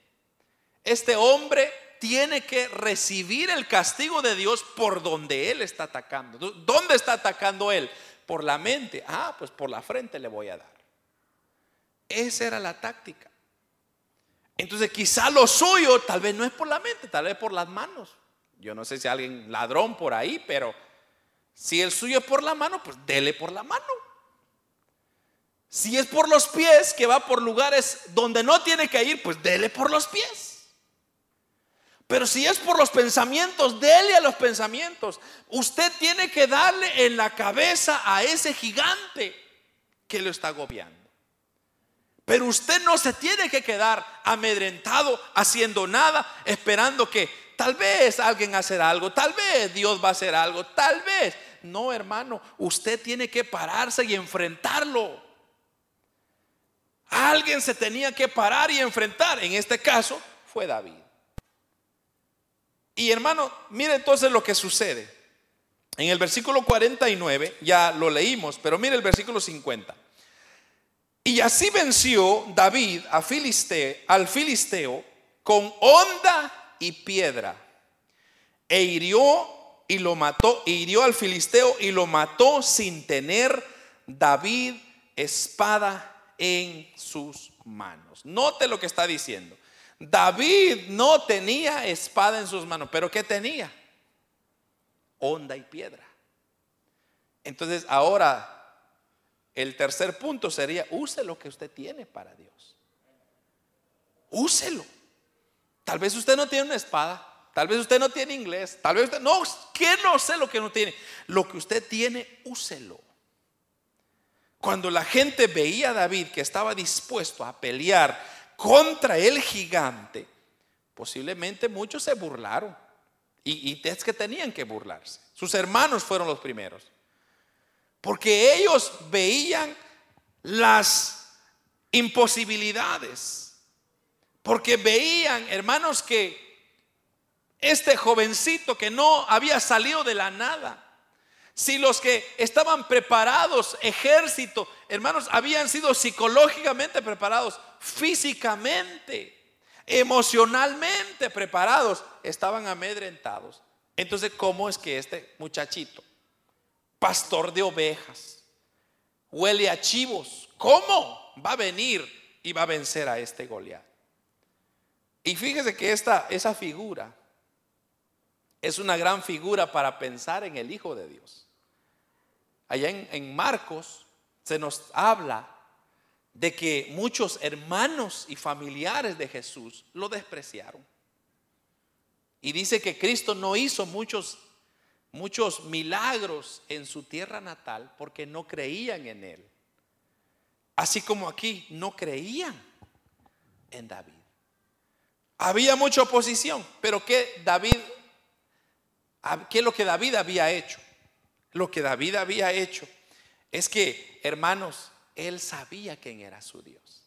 Este hombre tiene que recibir el castigo de Dios por donde él está atacando. ¿Dónde está atacando él? Por la mente. Ah, pues por la frente le voy a dar. Esa era la táctica. Entonces quizá lo suyo tal vez no es por la mente, tal vez por las manos. Yo no sé si alguien ladrón por ahí, pero si el suyo es por la mano, pues dele por la mano. Si es por los pies, que va por lugares donde no tiene que ir, pues dele por los pies. Pero si es por los pensamientos, dele a los pensamientos. Usted tiene que darle en la cabeza a ese gigante que lo está agobiando. Pero usted no se tiene que quedar amedrentado haciendo nada, esperando que tal vez alguien hacer algo, tal vez Dios va a hacer algo, tal vez. No, hermano, usted tiene que pararse y enfrentarlo. Alguien se tenía que parar y enfrentar. En este caso fue David. Y hermano, mire entonces lo que sucede. En el versículo 49, ya lo leímos, pero mire el versículo 50. Y así venció David a al filisteo con honda y piedra. E hirió y lo mató, e hirió al filisteo y lo mató sin tener David espada en sus manos. Note lo que está diciendo. David no tenía espada en sus manos, pero ¿qué tenía? Honda y piedra. Entonces ahora el tercer punto sería, use lo que usted tiene para Dios. Úselo. Tal vez usted no tiene una espada, tal vez usted no tiene inglés, tal vez usted no, que no sé lo que no tiene. Lo que usted tiene, úselo. Cuando la gente veía a David que estaba dispuesto a pelear contra el gigante, posiblemente muchos se burlaron. Y, es que tenían que burlarse. Sus hermanos fueron los primeros. Porque ellos veían las imposibilidades. Porque veían, hermanos, que este jovencito que no había salido de la nada, si los que estaban preparados, ejército, hermanos, habían sido psicológicamente preparados, físicamente, emocionalmente preparados, estaban amedrentados. Entonces, ¿cómo es que este muchachito, pastor de ovejas, huele a chivos, cómo va a venir y va a vencer a este Goliat? Y fíjese que esta, esa figura es una gran figura para pensar en el Hijo de Dios. Allá en, Marcos se nos habla de que muchos hermanos y familiares de Jesús lo despreciaron. Y dice que Cristo no hizo muchos muchos milagros en su tierra natal porque no creían en él. Así como aquí no creían en David. Había mucha oposición, pero ¿qué David ¿Qué es lo que David había hecho? Lo que David había hecho es que, hermanos, él sabía quién era su Dios.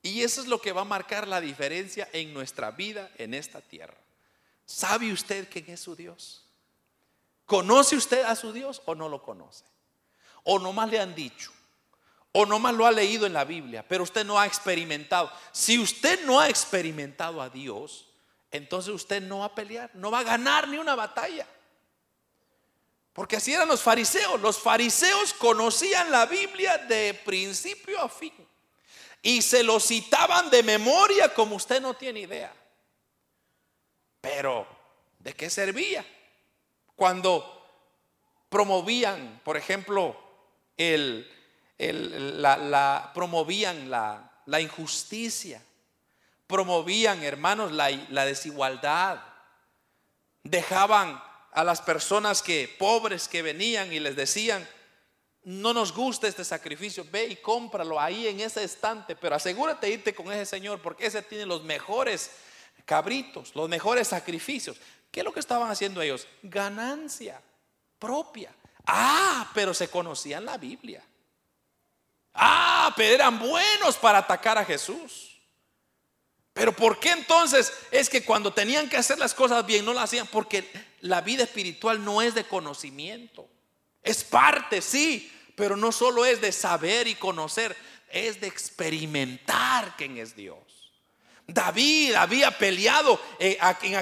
Y eso es lo que va a marcar la diferencia en nuestra vida en esta tierra. ¿Sabe usted quién es su Dios? ¿Conoce usted a su Dios o no lo conoce? O nomás le han dicho, o nomás lo ha leído en la Biblia, pero usted no ha experimentado. Si usted no ha experimentado a Dios, entonces usted no va a pelear, no va a ganar ni una batalla. Porque así eran los fariseos. Los fariseos conocían la Biblia de principio a fin. Y se lo citaban de memoria como usted no tiene idea. Pero, ¿de qué servía? Cuando promovían, por ejemplo, el, la, promovían la, la injusticia, promovían, hermanos, la, desigualdad. Dejaban a las personas que pobres que venían y les decían, no nos gusta este sacrificio, ve y cómpralo ahí en ese estante, pero asegúrate de irte con ese señor porque ese tiene los mejores cabritos, los mejores sacrificios. ¿Qué es lo que estaban haciendo ellos? Ganancia propia. Ah, pero se conocían la Biblia. Ah, pero eran buenos para atacar a Jesús. Pero ¿por qué entonces es que cuando tenían que hacer las cosas bien no las hacían? Porque la vida espiritual no es de conocimiento. Es parte, sí, pero no solo es de saber y conocer, es de experimentar quién es Dios. David había peleado eh, en,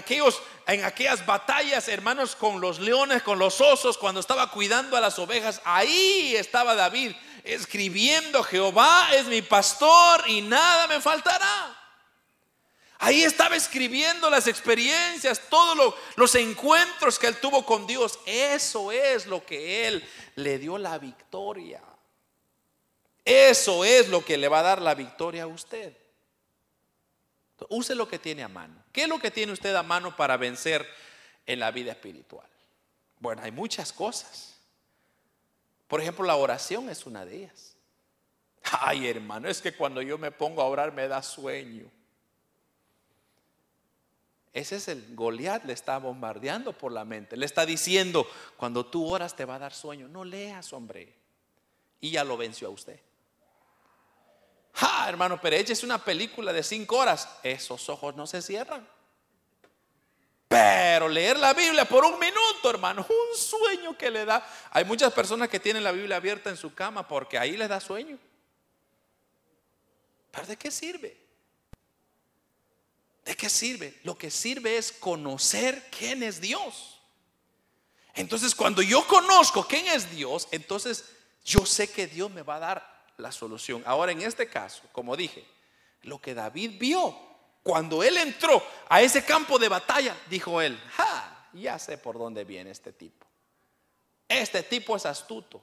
en aquellas batallas, hermanos, con los leones, con los osos, cuando estaba cuidando a las ovejas. Ahí estaba David escribiendo, Jehová es mi pastor y nada me faltará. Ahí estaba escribiendo las experiencias, todos los encuentros que él tuvo con Dios. Eso es lo que él le dio la victoria. Eso es lo que le va a dar la victoria a usted. Use lo que tiene a mano. ¿Qué es lo que tiene usted a mano para vencer en la vida espiritual? Bueno, hay muchas cosas. Por ejemplo, la oración es una de ellas. Ay, hermano, es que cuando yo me pongo a orar me da sueño. Ese es el Goliat, le está bombardeando por la mente. Le está diciendo, cuando tú oras te va a dar sueño. No leas, hombre. Y ya lo venció a usted. Ah, hermano, pero es una película de cinco horas. Esos ojos no se cierran. Pero leer la Biblia por un minuto, hermano, un sueño que le da. Hay muchas personas que tienen la Biblia abierta en su cama porque ahí les da sueño. ¿Pero de qué sirve? ¿De qué sirve? Lo que sirve es conocer quién es Dios. Entonces, cuando yo conozco quién es Dios, entonces yo sé que Dios me va a dar la solución. Ahora, en este caso, como dije, lo que David vio cuando él entró a ese campo de batalla, dijo él, ja, ya sé por dónde viene este tipo. Este tipo es astuto.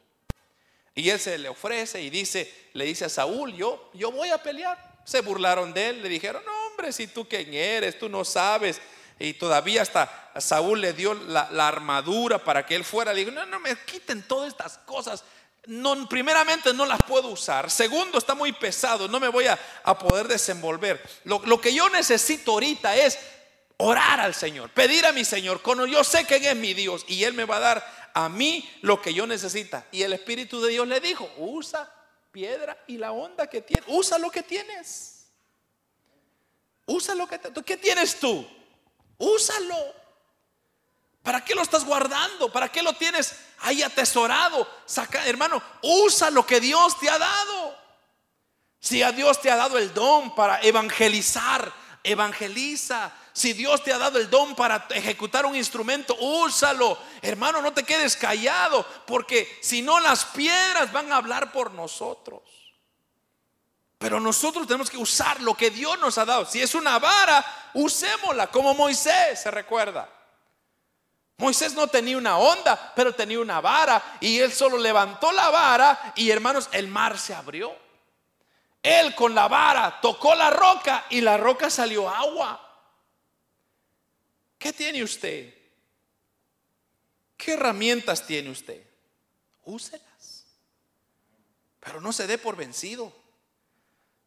Y él se le ofrece y dice, le dice a Saúl, yo, yo voy a pelear. Se burlaron de él, le dijeron, no hombre, si tú quién eres, tú no sabes. Y todavía hasta Saúl le dio la, armadura para que él fuera. Le dijo, no, no me quiten todas estas cosas. No, primeramente no las puedo usar. Segundo, está muy pesado, no me voy a, poder desenvolver. Lo, que yo necesito ahorita es orar al Señor, pedir a mi Señor. Yo sé que es mi Dios y Él me va a dar a mí lo que yo necesita. Y el Espíritu de Dios le dijo, usa piedra y la onda que tienes. Usa lo que tienes. Usa lo que ¿Qué tienes tú? Úsalo. ¿Para qué lo estás guardando? ¿Para qué lo tienes ahí atesorado? Saca, hermano, usa lo que Dios te ha dado. Si a Dios te ha dado el don para evangelizar, evangeliza. Si Dios te ha dado el don para ejecutar un instrumento, úsalo. Hermano, no te quedes callado, porque si no las piedras van a hablar por nosotros. Pero nosotros tenemos que usar lo que Dios nos ha dado. Si es una vara, usémosla, como Moisés, se recuerda. Moisés no tenía una onda, pero tenía una vara y él solo levantó la vara y hermanos, el mar se abrió. Él con la vara tocó la roca y la roca salió agua. ¿Qué tiene usted? ¿Qué herramientas tiene usted? Úselas. Pero no se dé por vencido.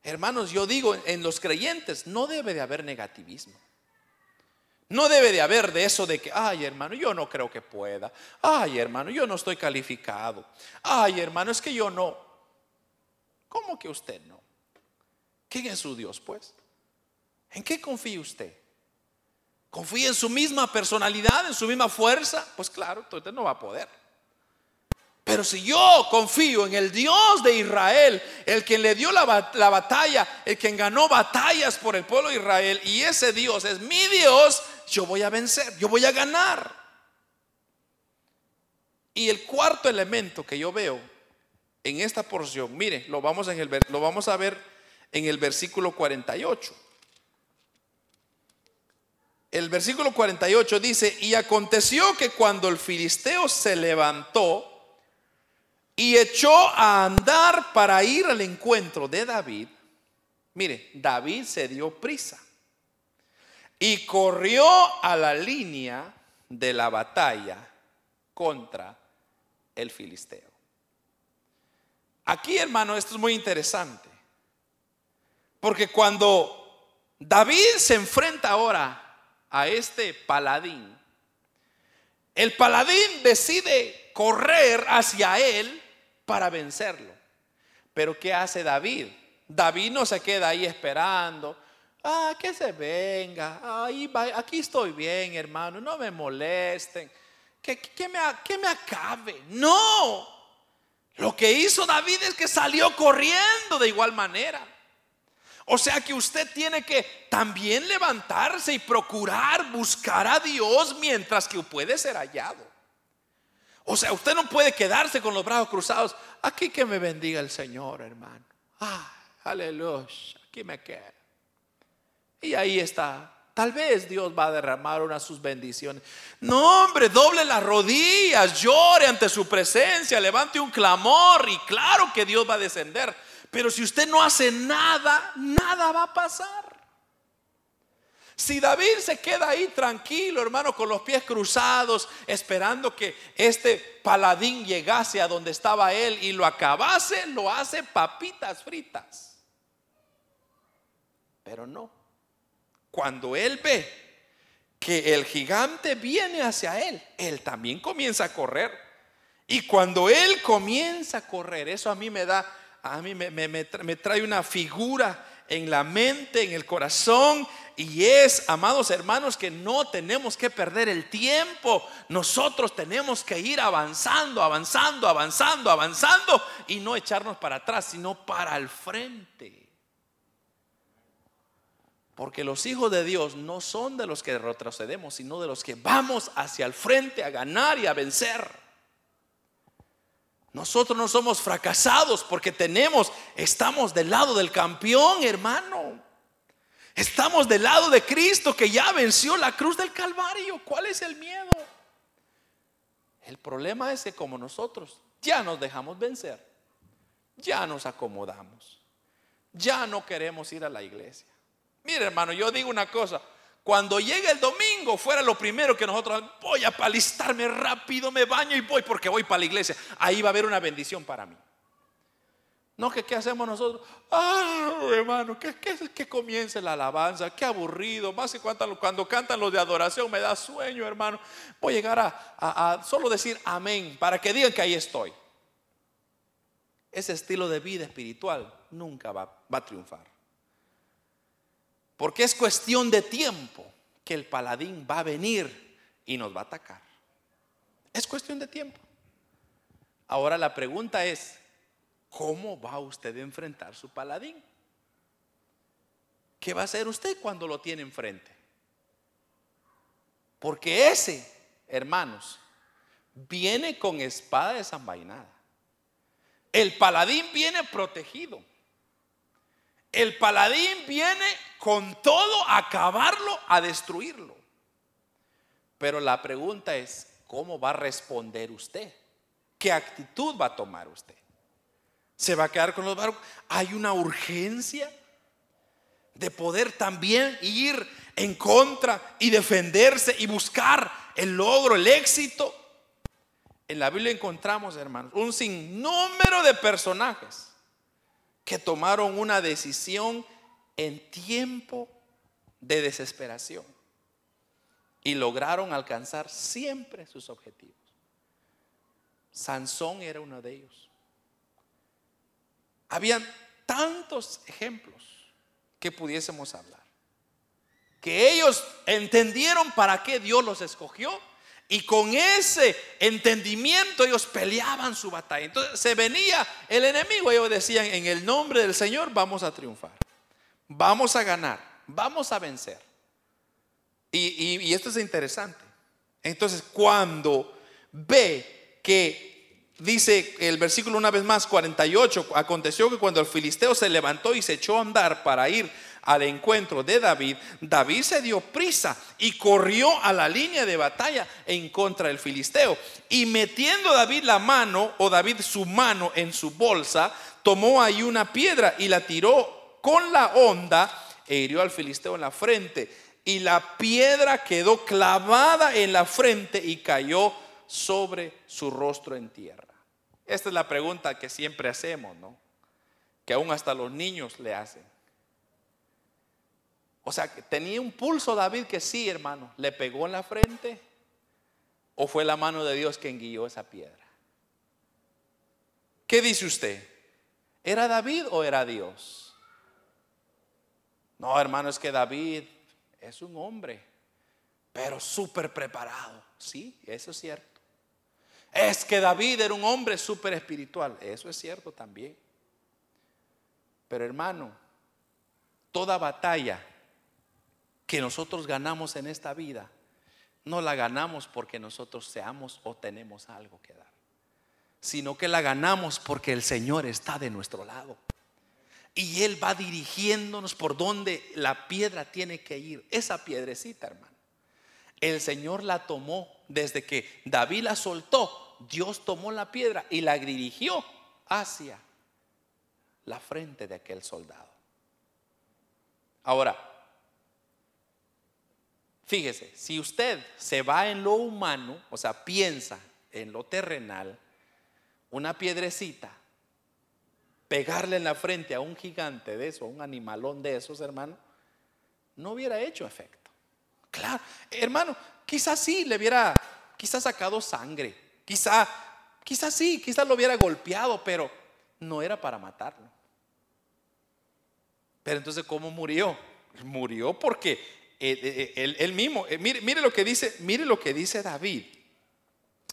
Hermanos, yo digo, en los creyentes no debe de haber negativismo. No debe de haber de eso de que, ay hermano, yo no creo que pueda. Ay hermano, yo no estoy calificado. Ay hermano, es que yo no. ¿Cómo que usted no? ¿Quién es su Dios pues? ¿En qué confía usted? confía en su misma personalidad, en su misma fuerza, pues claro, entonces no va a poder. Pero si yo confío en el Dios de Israel, el quien le dio la, la, batalla, el quien ganó batallas por el pueblo de Israel, y ese Dios es mi Dios, yo voy a vencer, yo voy a ganar. Y el cuarto elemento que yo veo en esta porción, mire, lo vamos, en el, lo vamos a ver en el versículo 48 el versículo 48 dice, y aconteció que cuando el filisteo se levantó y echó a andar para ir al encuentro de David, mire, David se dio prisa y corrió a la línea de la batalla contra el filisteo. Aquí, hermano, esto es muy interesante, porque cuando David se enfrenta ahora a este paladín, el paladín decide correr hacia él para vencerlo. Pero ¿qué hace David? David no se queda ahí esperando. Ah, que se venga. Ahí aquí estoy bien, hermano. No me molesten. Que, que, me, que me acabe. No. Lo que hizo David es que salió corriendo de igual manera. O sea que usted tiene que también levantarse y procurar buscar a Dios mientras que puede ser hallado. O sea, usted no puede quedarse con los brazos cruzados. Aquí que me bendiga el Señor, hermano. Ah, aleluya, aquí me quedo. Y ahí está. Tal vez Dios va a derramar una de sus bendiciones. No, hombre, doble las rodillas, llore ante su presencia, levante un clamor y claro que Dios va a descender. Pero si usted no hace nada, nada va a pasar. Si David se queda ahí tranquilo, hermano, con los pies cruzados, esperando que este paladín llegase a donde estaba él y lo acabase, lo hace papitas fritas. Pero no. Cuando él ve que el gigante viene hacia él, él también comienza a correr. Y cuando él comienza a correr, eso a mí me da, a mí me, me trae una figura en la mente, en el corazón. Y es, amados hermanos, que no tenemos que perder el tiempo. Nosotros tenemos que ir avanzando, avanzando, avanzando, avanzando y no echarnos para atrás, sino para el frente. Porque los hijos de Dios no son de los que retrocedemos, sino de los que vamos hacia el frente a ganar y a vencer. Nosotros no somos fracasados porque tenemos, estamos del lado del campeón, hermano. Estamos del lado de Cristo que ya venció la cruz del Calvario. ¿Cuál es el miedo? El problema es que como nosotros ya nos dejamos vencer, ya nos acomodamos, ya no queremos ir a la iglesia. Mire hermano, yo digo una cosa, cuando llegue el domingo, fuera lo primero que nosotros voy a palistarme rápido, me baño y voy porque voy para la iglesia. Ahí va a haber una bendición para mí. No, que qué hacemos nosotros. Ah, hermano, que, que, comience la alabanza, qué aburrido. Más que cuando, cuando, cantan los de adoración me da sueño, hermano. Voy a llegar a, a solo decir amén para que digan que ahí estoy. Ese estilo de vida espiritual nunca va, va a triunfar. Porque es cuestión de tiempo que el paladín va a venir y nos va a atacar. Es cuestión de tiempo. Ahora la pregunta es, ¿cómo va usted a enfrentar su paladín? ¿Qué va a hacer usted cuando lo tiene enfrente? Porque ese, hermanos, viene con espada desenvainada. El paladín viene protegido. El paladín viene con todo a acabarlo, a destruirlo. Pero la pregunta es, ¿cómo va a responder usted? ¿Qué actitud va a tomar usted? ¿Se va a quedar con los barcos? Hay una urgencia de poder también ir en contra y defenderse y buscar el logro, el éxito. En la Biblia encontramos, hermanos, un sinnúmero de personajes que tomaron una decisión en tiempo de desesperación y lograron alcanzar siempre sus objetivos. Sansón era uno de ellos. Habían tantos ejemplos que pudiésemos hablar. Que ellos entendieron para qué Dios los escogió y con ese entendimiento ellos peleaban su batalla. Entonces se venía el enemigo, ellos decían, en el nombre del Señor vamos a triunfar, vamos a ganar, vamos a vencer. Y, esto es interesante. Entonces cuando ve que dice el versículo una vez más 48, aconteció que cuando el filisteo se levantó y se echó a andar para ir al encuentro de David, David se dio prisa y corrió a la línea de batalla en contra del filisteo. Y metiendo David la mano, o David su mano en su bolsa, tomó ahí una piedra y la tiró con la onda e hirió al filisteo en la frente. Y la piedra quedó clavada en la frente y cayó sobre su rostro en tierra. Esta es la pregunta que siempre hacemos, ¿no? Que aún hasta los niños le hacen. O sea, tenía un pulso David que sí, hermano, le pegó en la frente o fue la mano de Dios quien guió esa piedra. ¿Qué dice usted? ¿Era David o era Dios? No, hermano, es que David es un hombre, pero súper preparado. Sí, eso es cierto. Es que David era un hombre súper espiritual. Eso es cierto también. Pero hermano, toda batalla que nosotros ganamos en esta vida, no la ganamos porque nosotros seamos o tenemos algo que dar, sino que la ganamos porque el Señor está de nuestro lado. Y Él va dirigiéndonos por donde la piedra tiene que ir. Esa piedrecita, hermano. El Señor la tomó desde que David la soltó. Dios tomó la piedra y la dirigió hacia la frente de aquel soldado. Ahora, fíjese, si usted se va en lo humano, o sea, piensa en lo terrenal, una piedrecita, pegarle en la frente a un gigante de eso, a un animalón de esos, hermano, no hubiera hecho efecto. Hermano, quizás sí le hubiera, quizás sacado sangre, quizás, quizás sí, quizás lo hubiera golpeado, pero no era para matarlo. Pero entonces, ¿cómo murió? Murió porque él, mismo, eh, mire, mire, lo que dice, mire lo que dice David.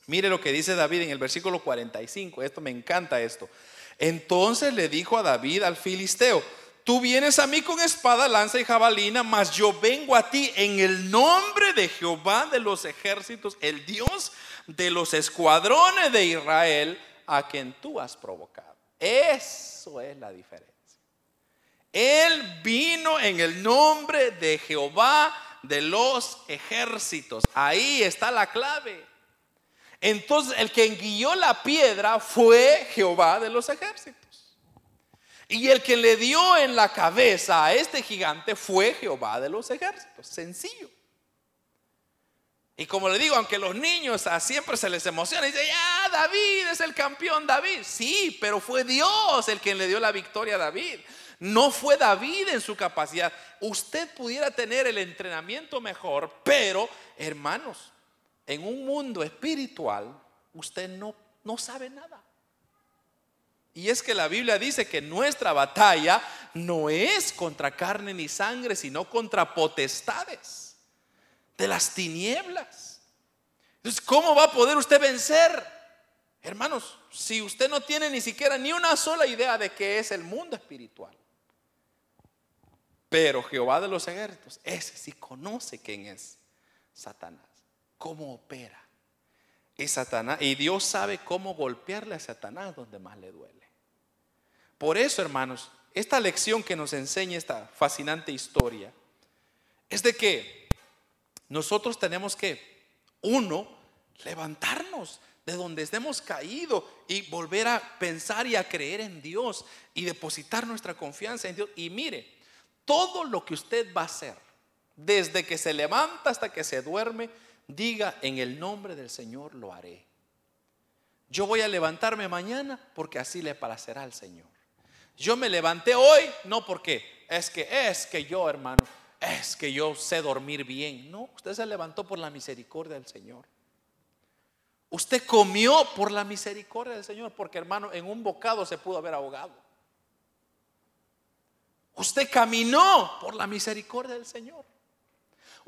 Mire lo que dice David en el versículo 45. Esto me encanta esto. Entonces le dijo a David al filisteo, tú vienes a mí con espada, lanza y jabalina, mas yo vengo a ti en el nombre de Jehová de los ejércitos, el Dios de los escuadrones de Israel, a quien tú has provocado. Eso es la diferencia. Él vino en el nombre de Jehová de los ejércitos. Ahí está la clave. Entonces el que guió la piedra fue Jehová de los ejércitos. Y el que le dio en la cabeza a este gigante fue Jehová de los ejércitos. Sencillo. Y como le digo, aunque los niños siempre se les emociona y dicen, ya, David es el campeón, David. Sí, pero fue Dios el que le dio la victoria a David. No fue David en su capacidad. Usted pudiera tener el entrenamiento mejor, pero hermanos, en un mundo espiritual, usted no, no sabe nada. Y es que la Biblia dice que nuestra batalla no es contra carne ni sangre, sino contra potestades de las tinieblas. Entonces, ¿cómo va a poder usted vencer? Hermanos, si usted no tiene ni siquiera ni una sola idea de qué es el mundo espiritual. Pero Jehová de los ejércitos, ese sí conoce quién es Satanás cómo opera. Y Satanás, y Dios sabe cómo golpearle a Satanás donde más le duele. Por eso, hermanos, esta lección que nos enseña esta fascinante historia es de que nosotros tenemos que, uno, levantarnos de donde estemos caído y volver a pensar y a creer en Dios y depositar nuestra confianza en Dios. Y mire, todo lo que usted va a hacer, desde que se levanta hasta que se duerme, diga, en el nombre del Señor lo haré. Yo voy a levantarme mañana porque así le parecerá al Señor. Yo me levanté hoy no porque es que es que yo, hermano, es que yo sé dormir bien. No, usted se levantó por la misericordia del Señor. Usted comió por la misericordia del Señor, porque hermano, en un bocado se pudo haber ahogado. Usted caminó por la misericordia del Señor.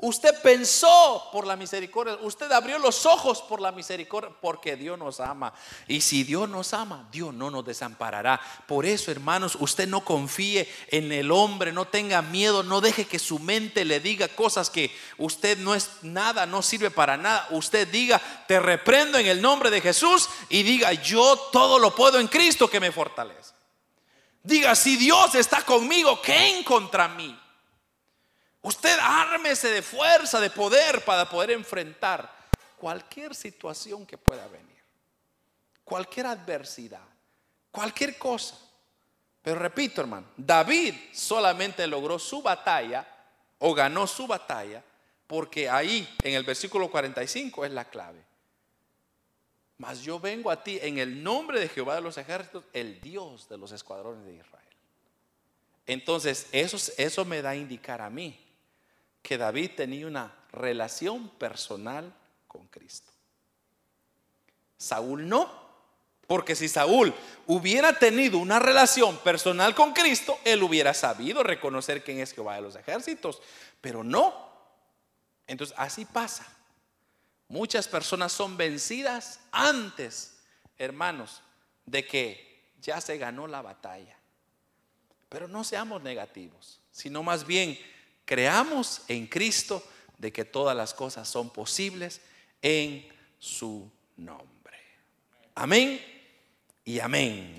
Usted pensó por la misericordia, usted abrió los ojos por la misericordia, porque Dios nos ama. Y si Dios nos ama, Dios no nos desamparará. Por eso, hermanos, usted no confíe en el hombre, no tenga miedo, no deje que su mente le diga cosas que usted no es nada, no sirve para nada. Usted diga, te reprendo en el nombre de Jesús y diga, yo todo lo puedo en Cristo que me fortalece. Diga, si Dios está conmigo, ¿qué en contra mí? Usted ármese de fuerza, de poder para poder enfrentar cualquier situación que pueda venir, cualquier adversidad, cualquier cosa. Pero repito, hermano, David solamente logró su batalla o ganó su batalla porque ahí en el versículo 45 es la clave. Mas yo vengo a ti en el nombre de Jehová de los ejércitos, el Dios de los escuadrones de Israel. Entonces, eso, eso me da a indicar a mí que David tenía una relación personal con Cristo. Saúl no, porque si Saúl hubiera tenido una relación personal con Cristo, él hubiera sabido reconocer quién es Jehová de los ejércitos, pero no. Entonces así pasa. Muchas personas son vencidas antes, hermanos, de que ya se ganó la batalla. Pero no seamos negativos, sino más bien creamos en Cristo de que todas las cosas son posibles en su nombre. Amén y amén.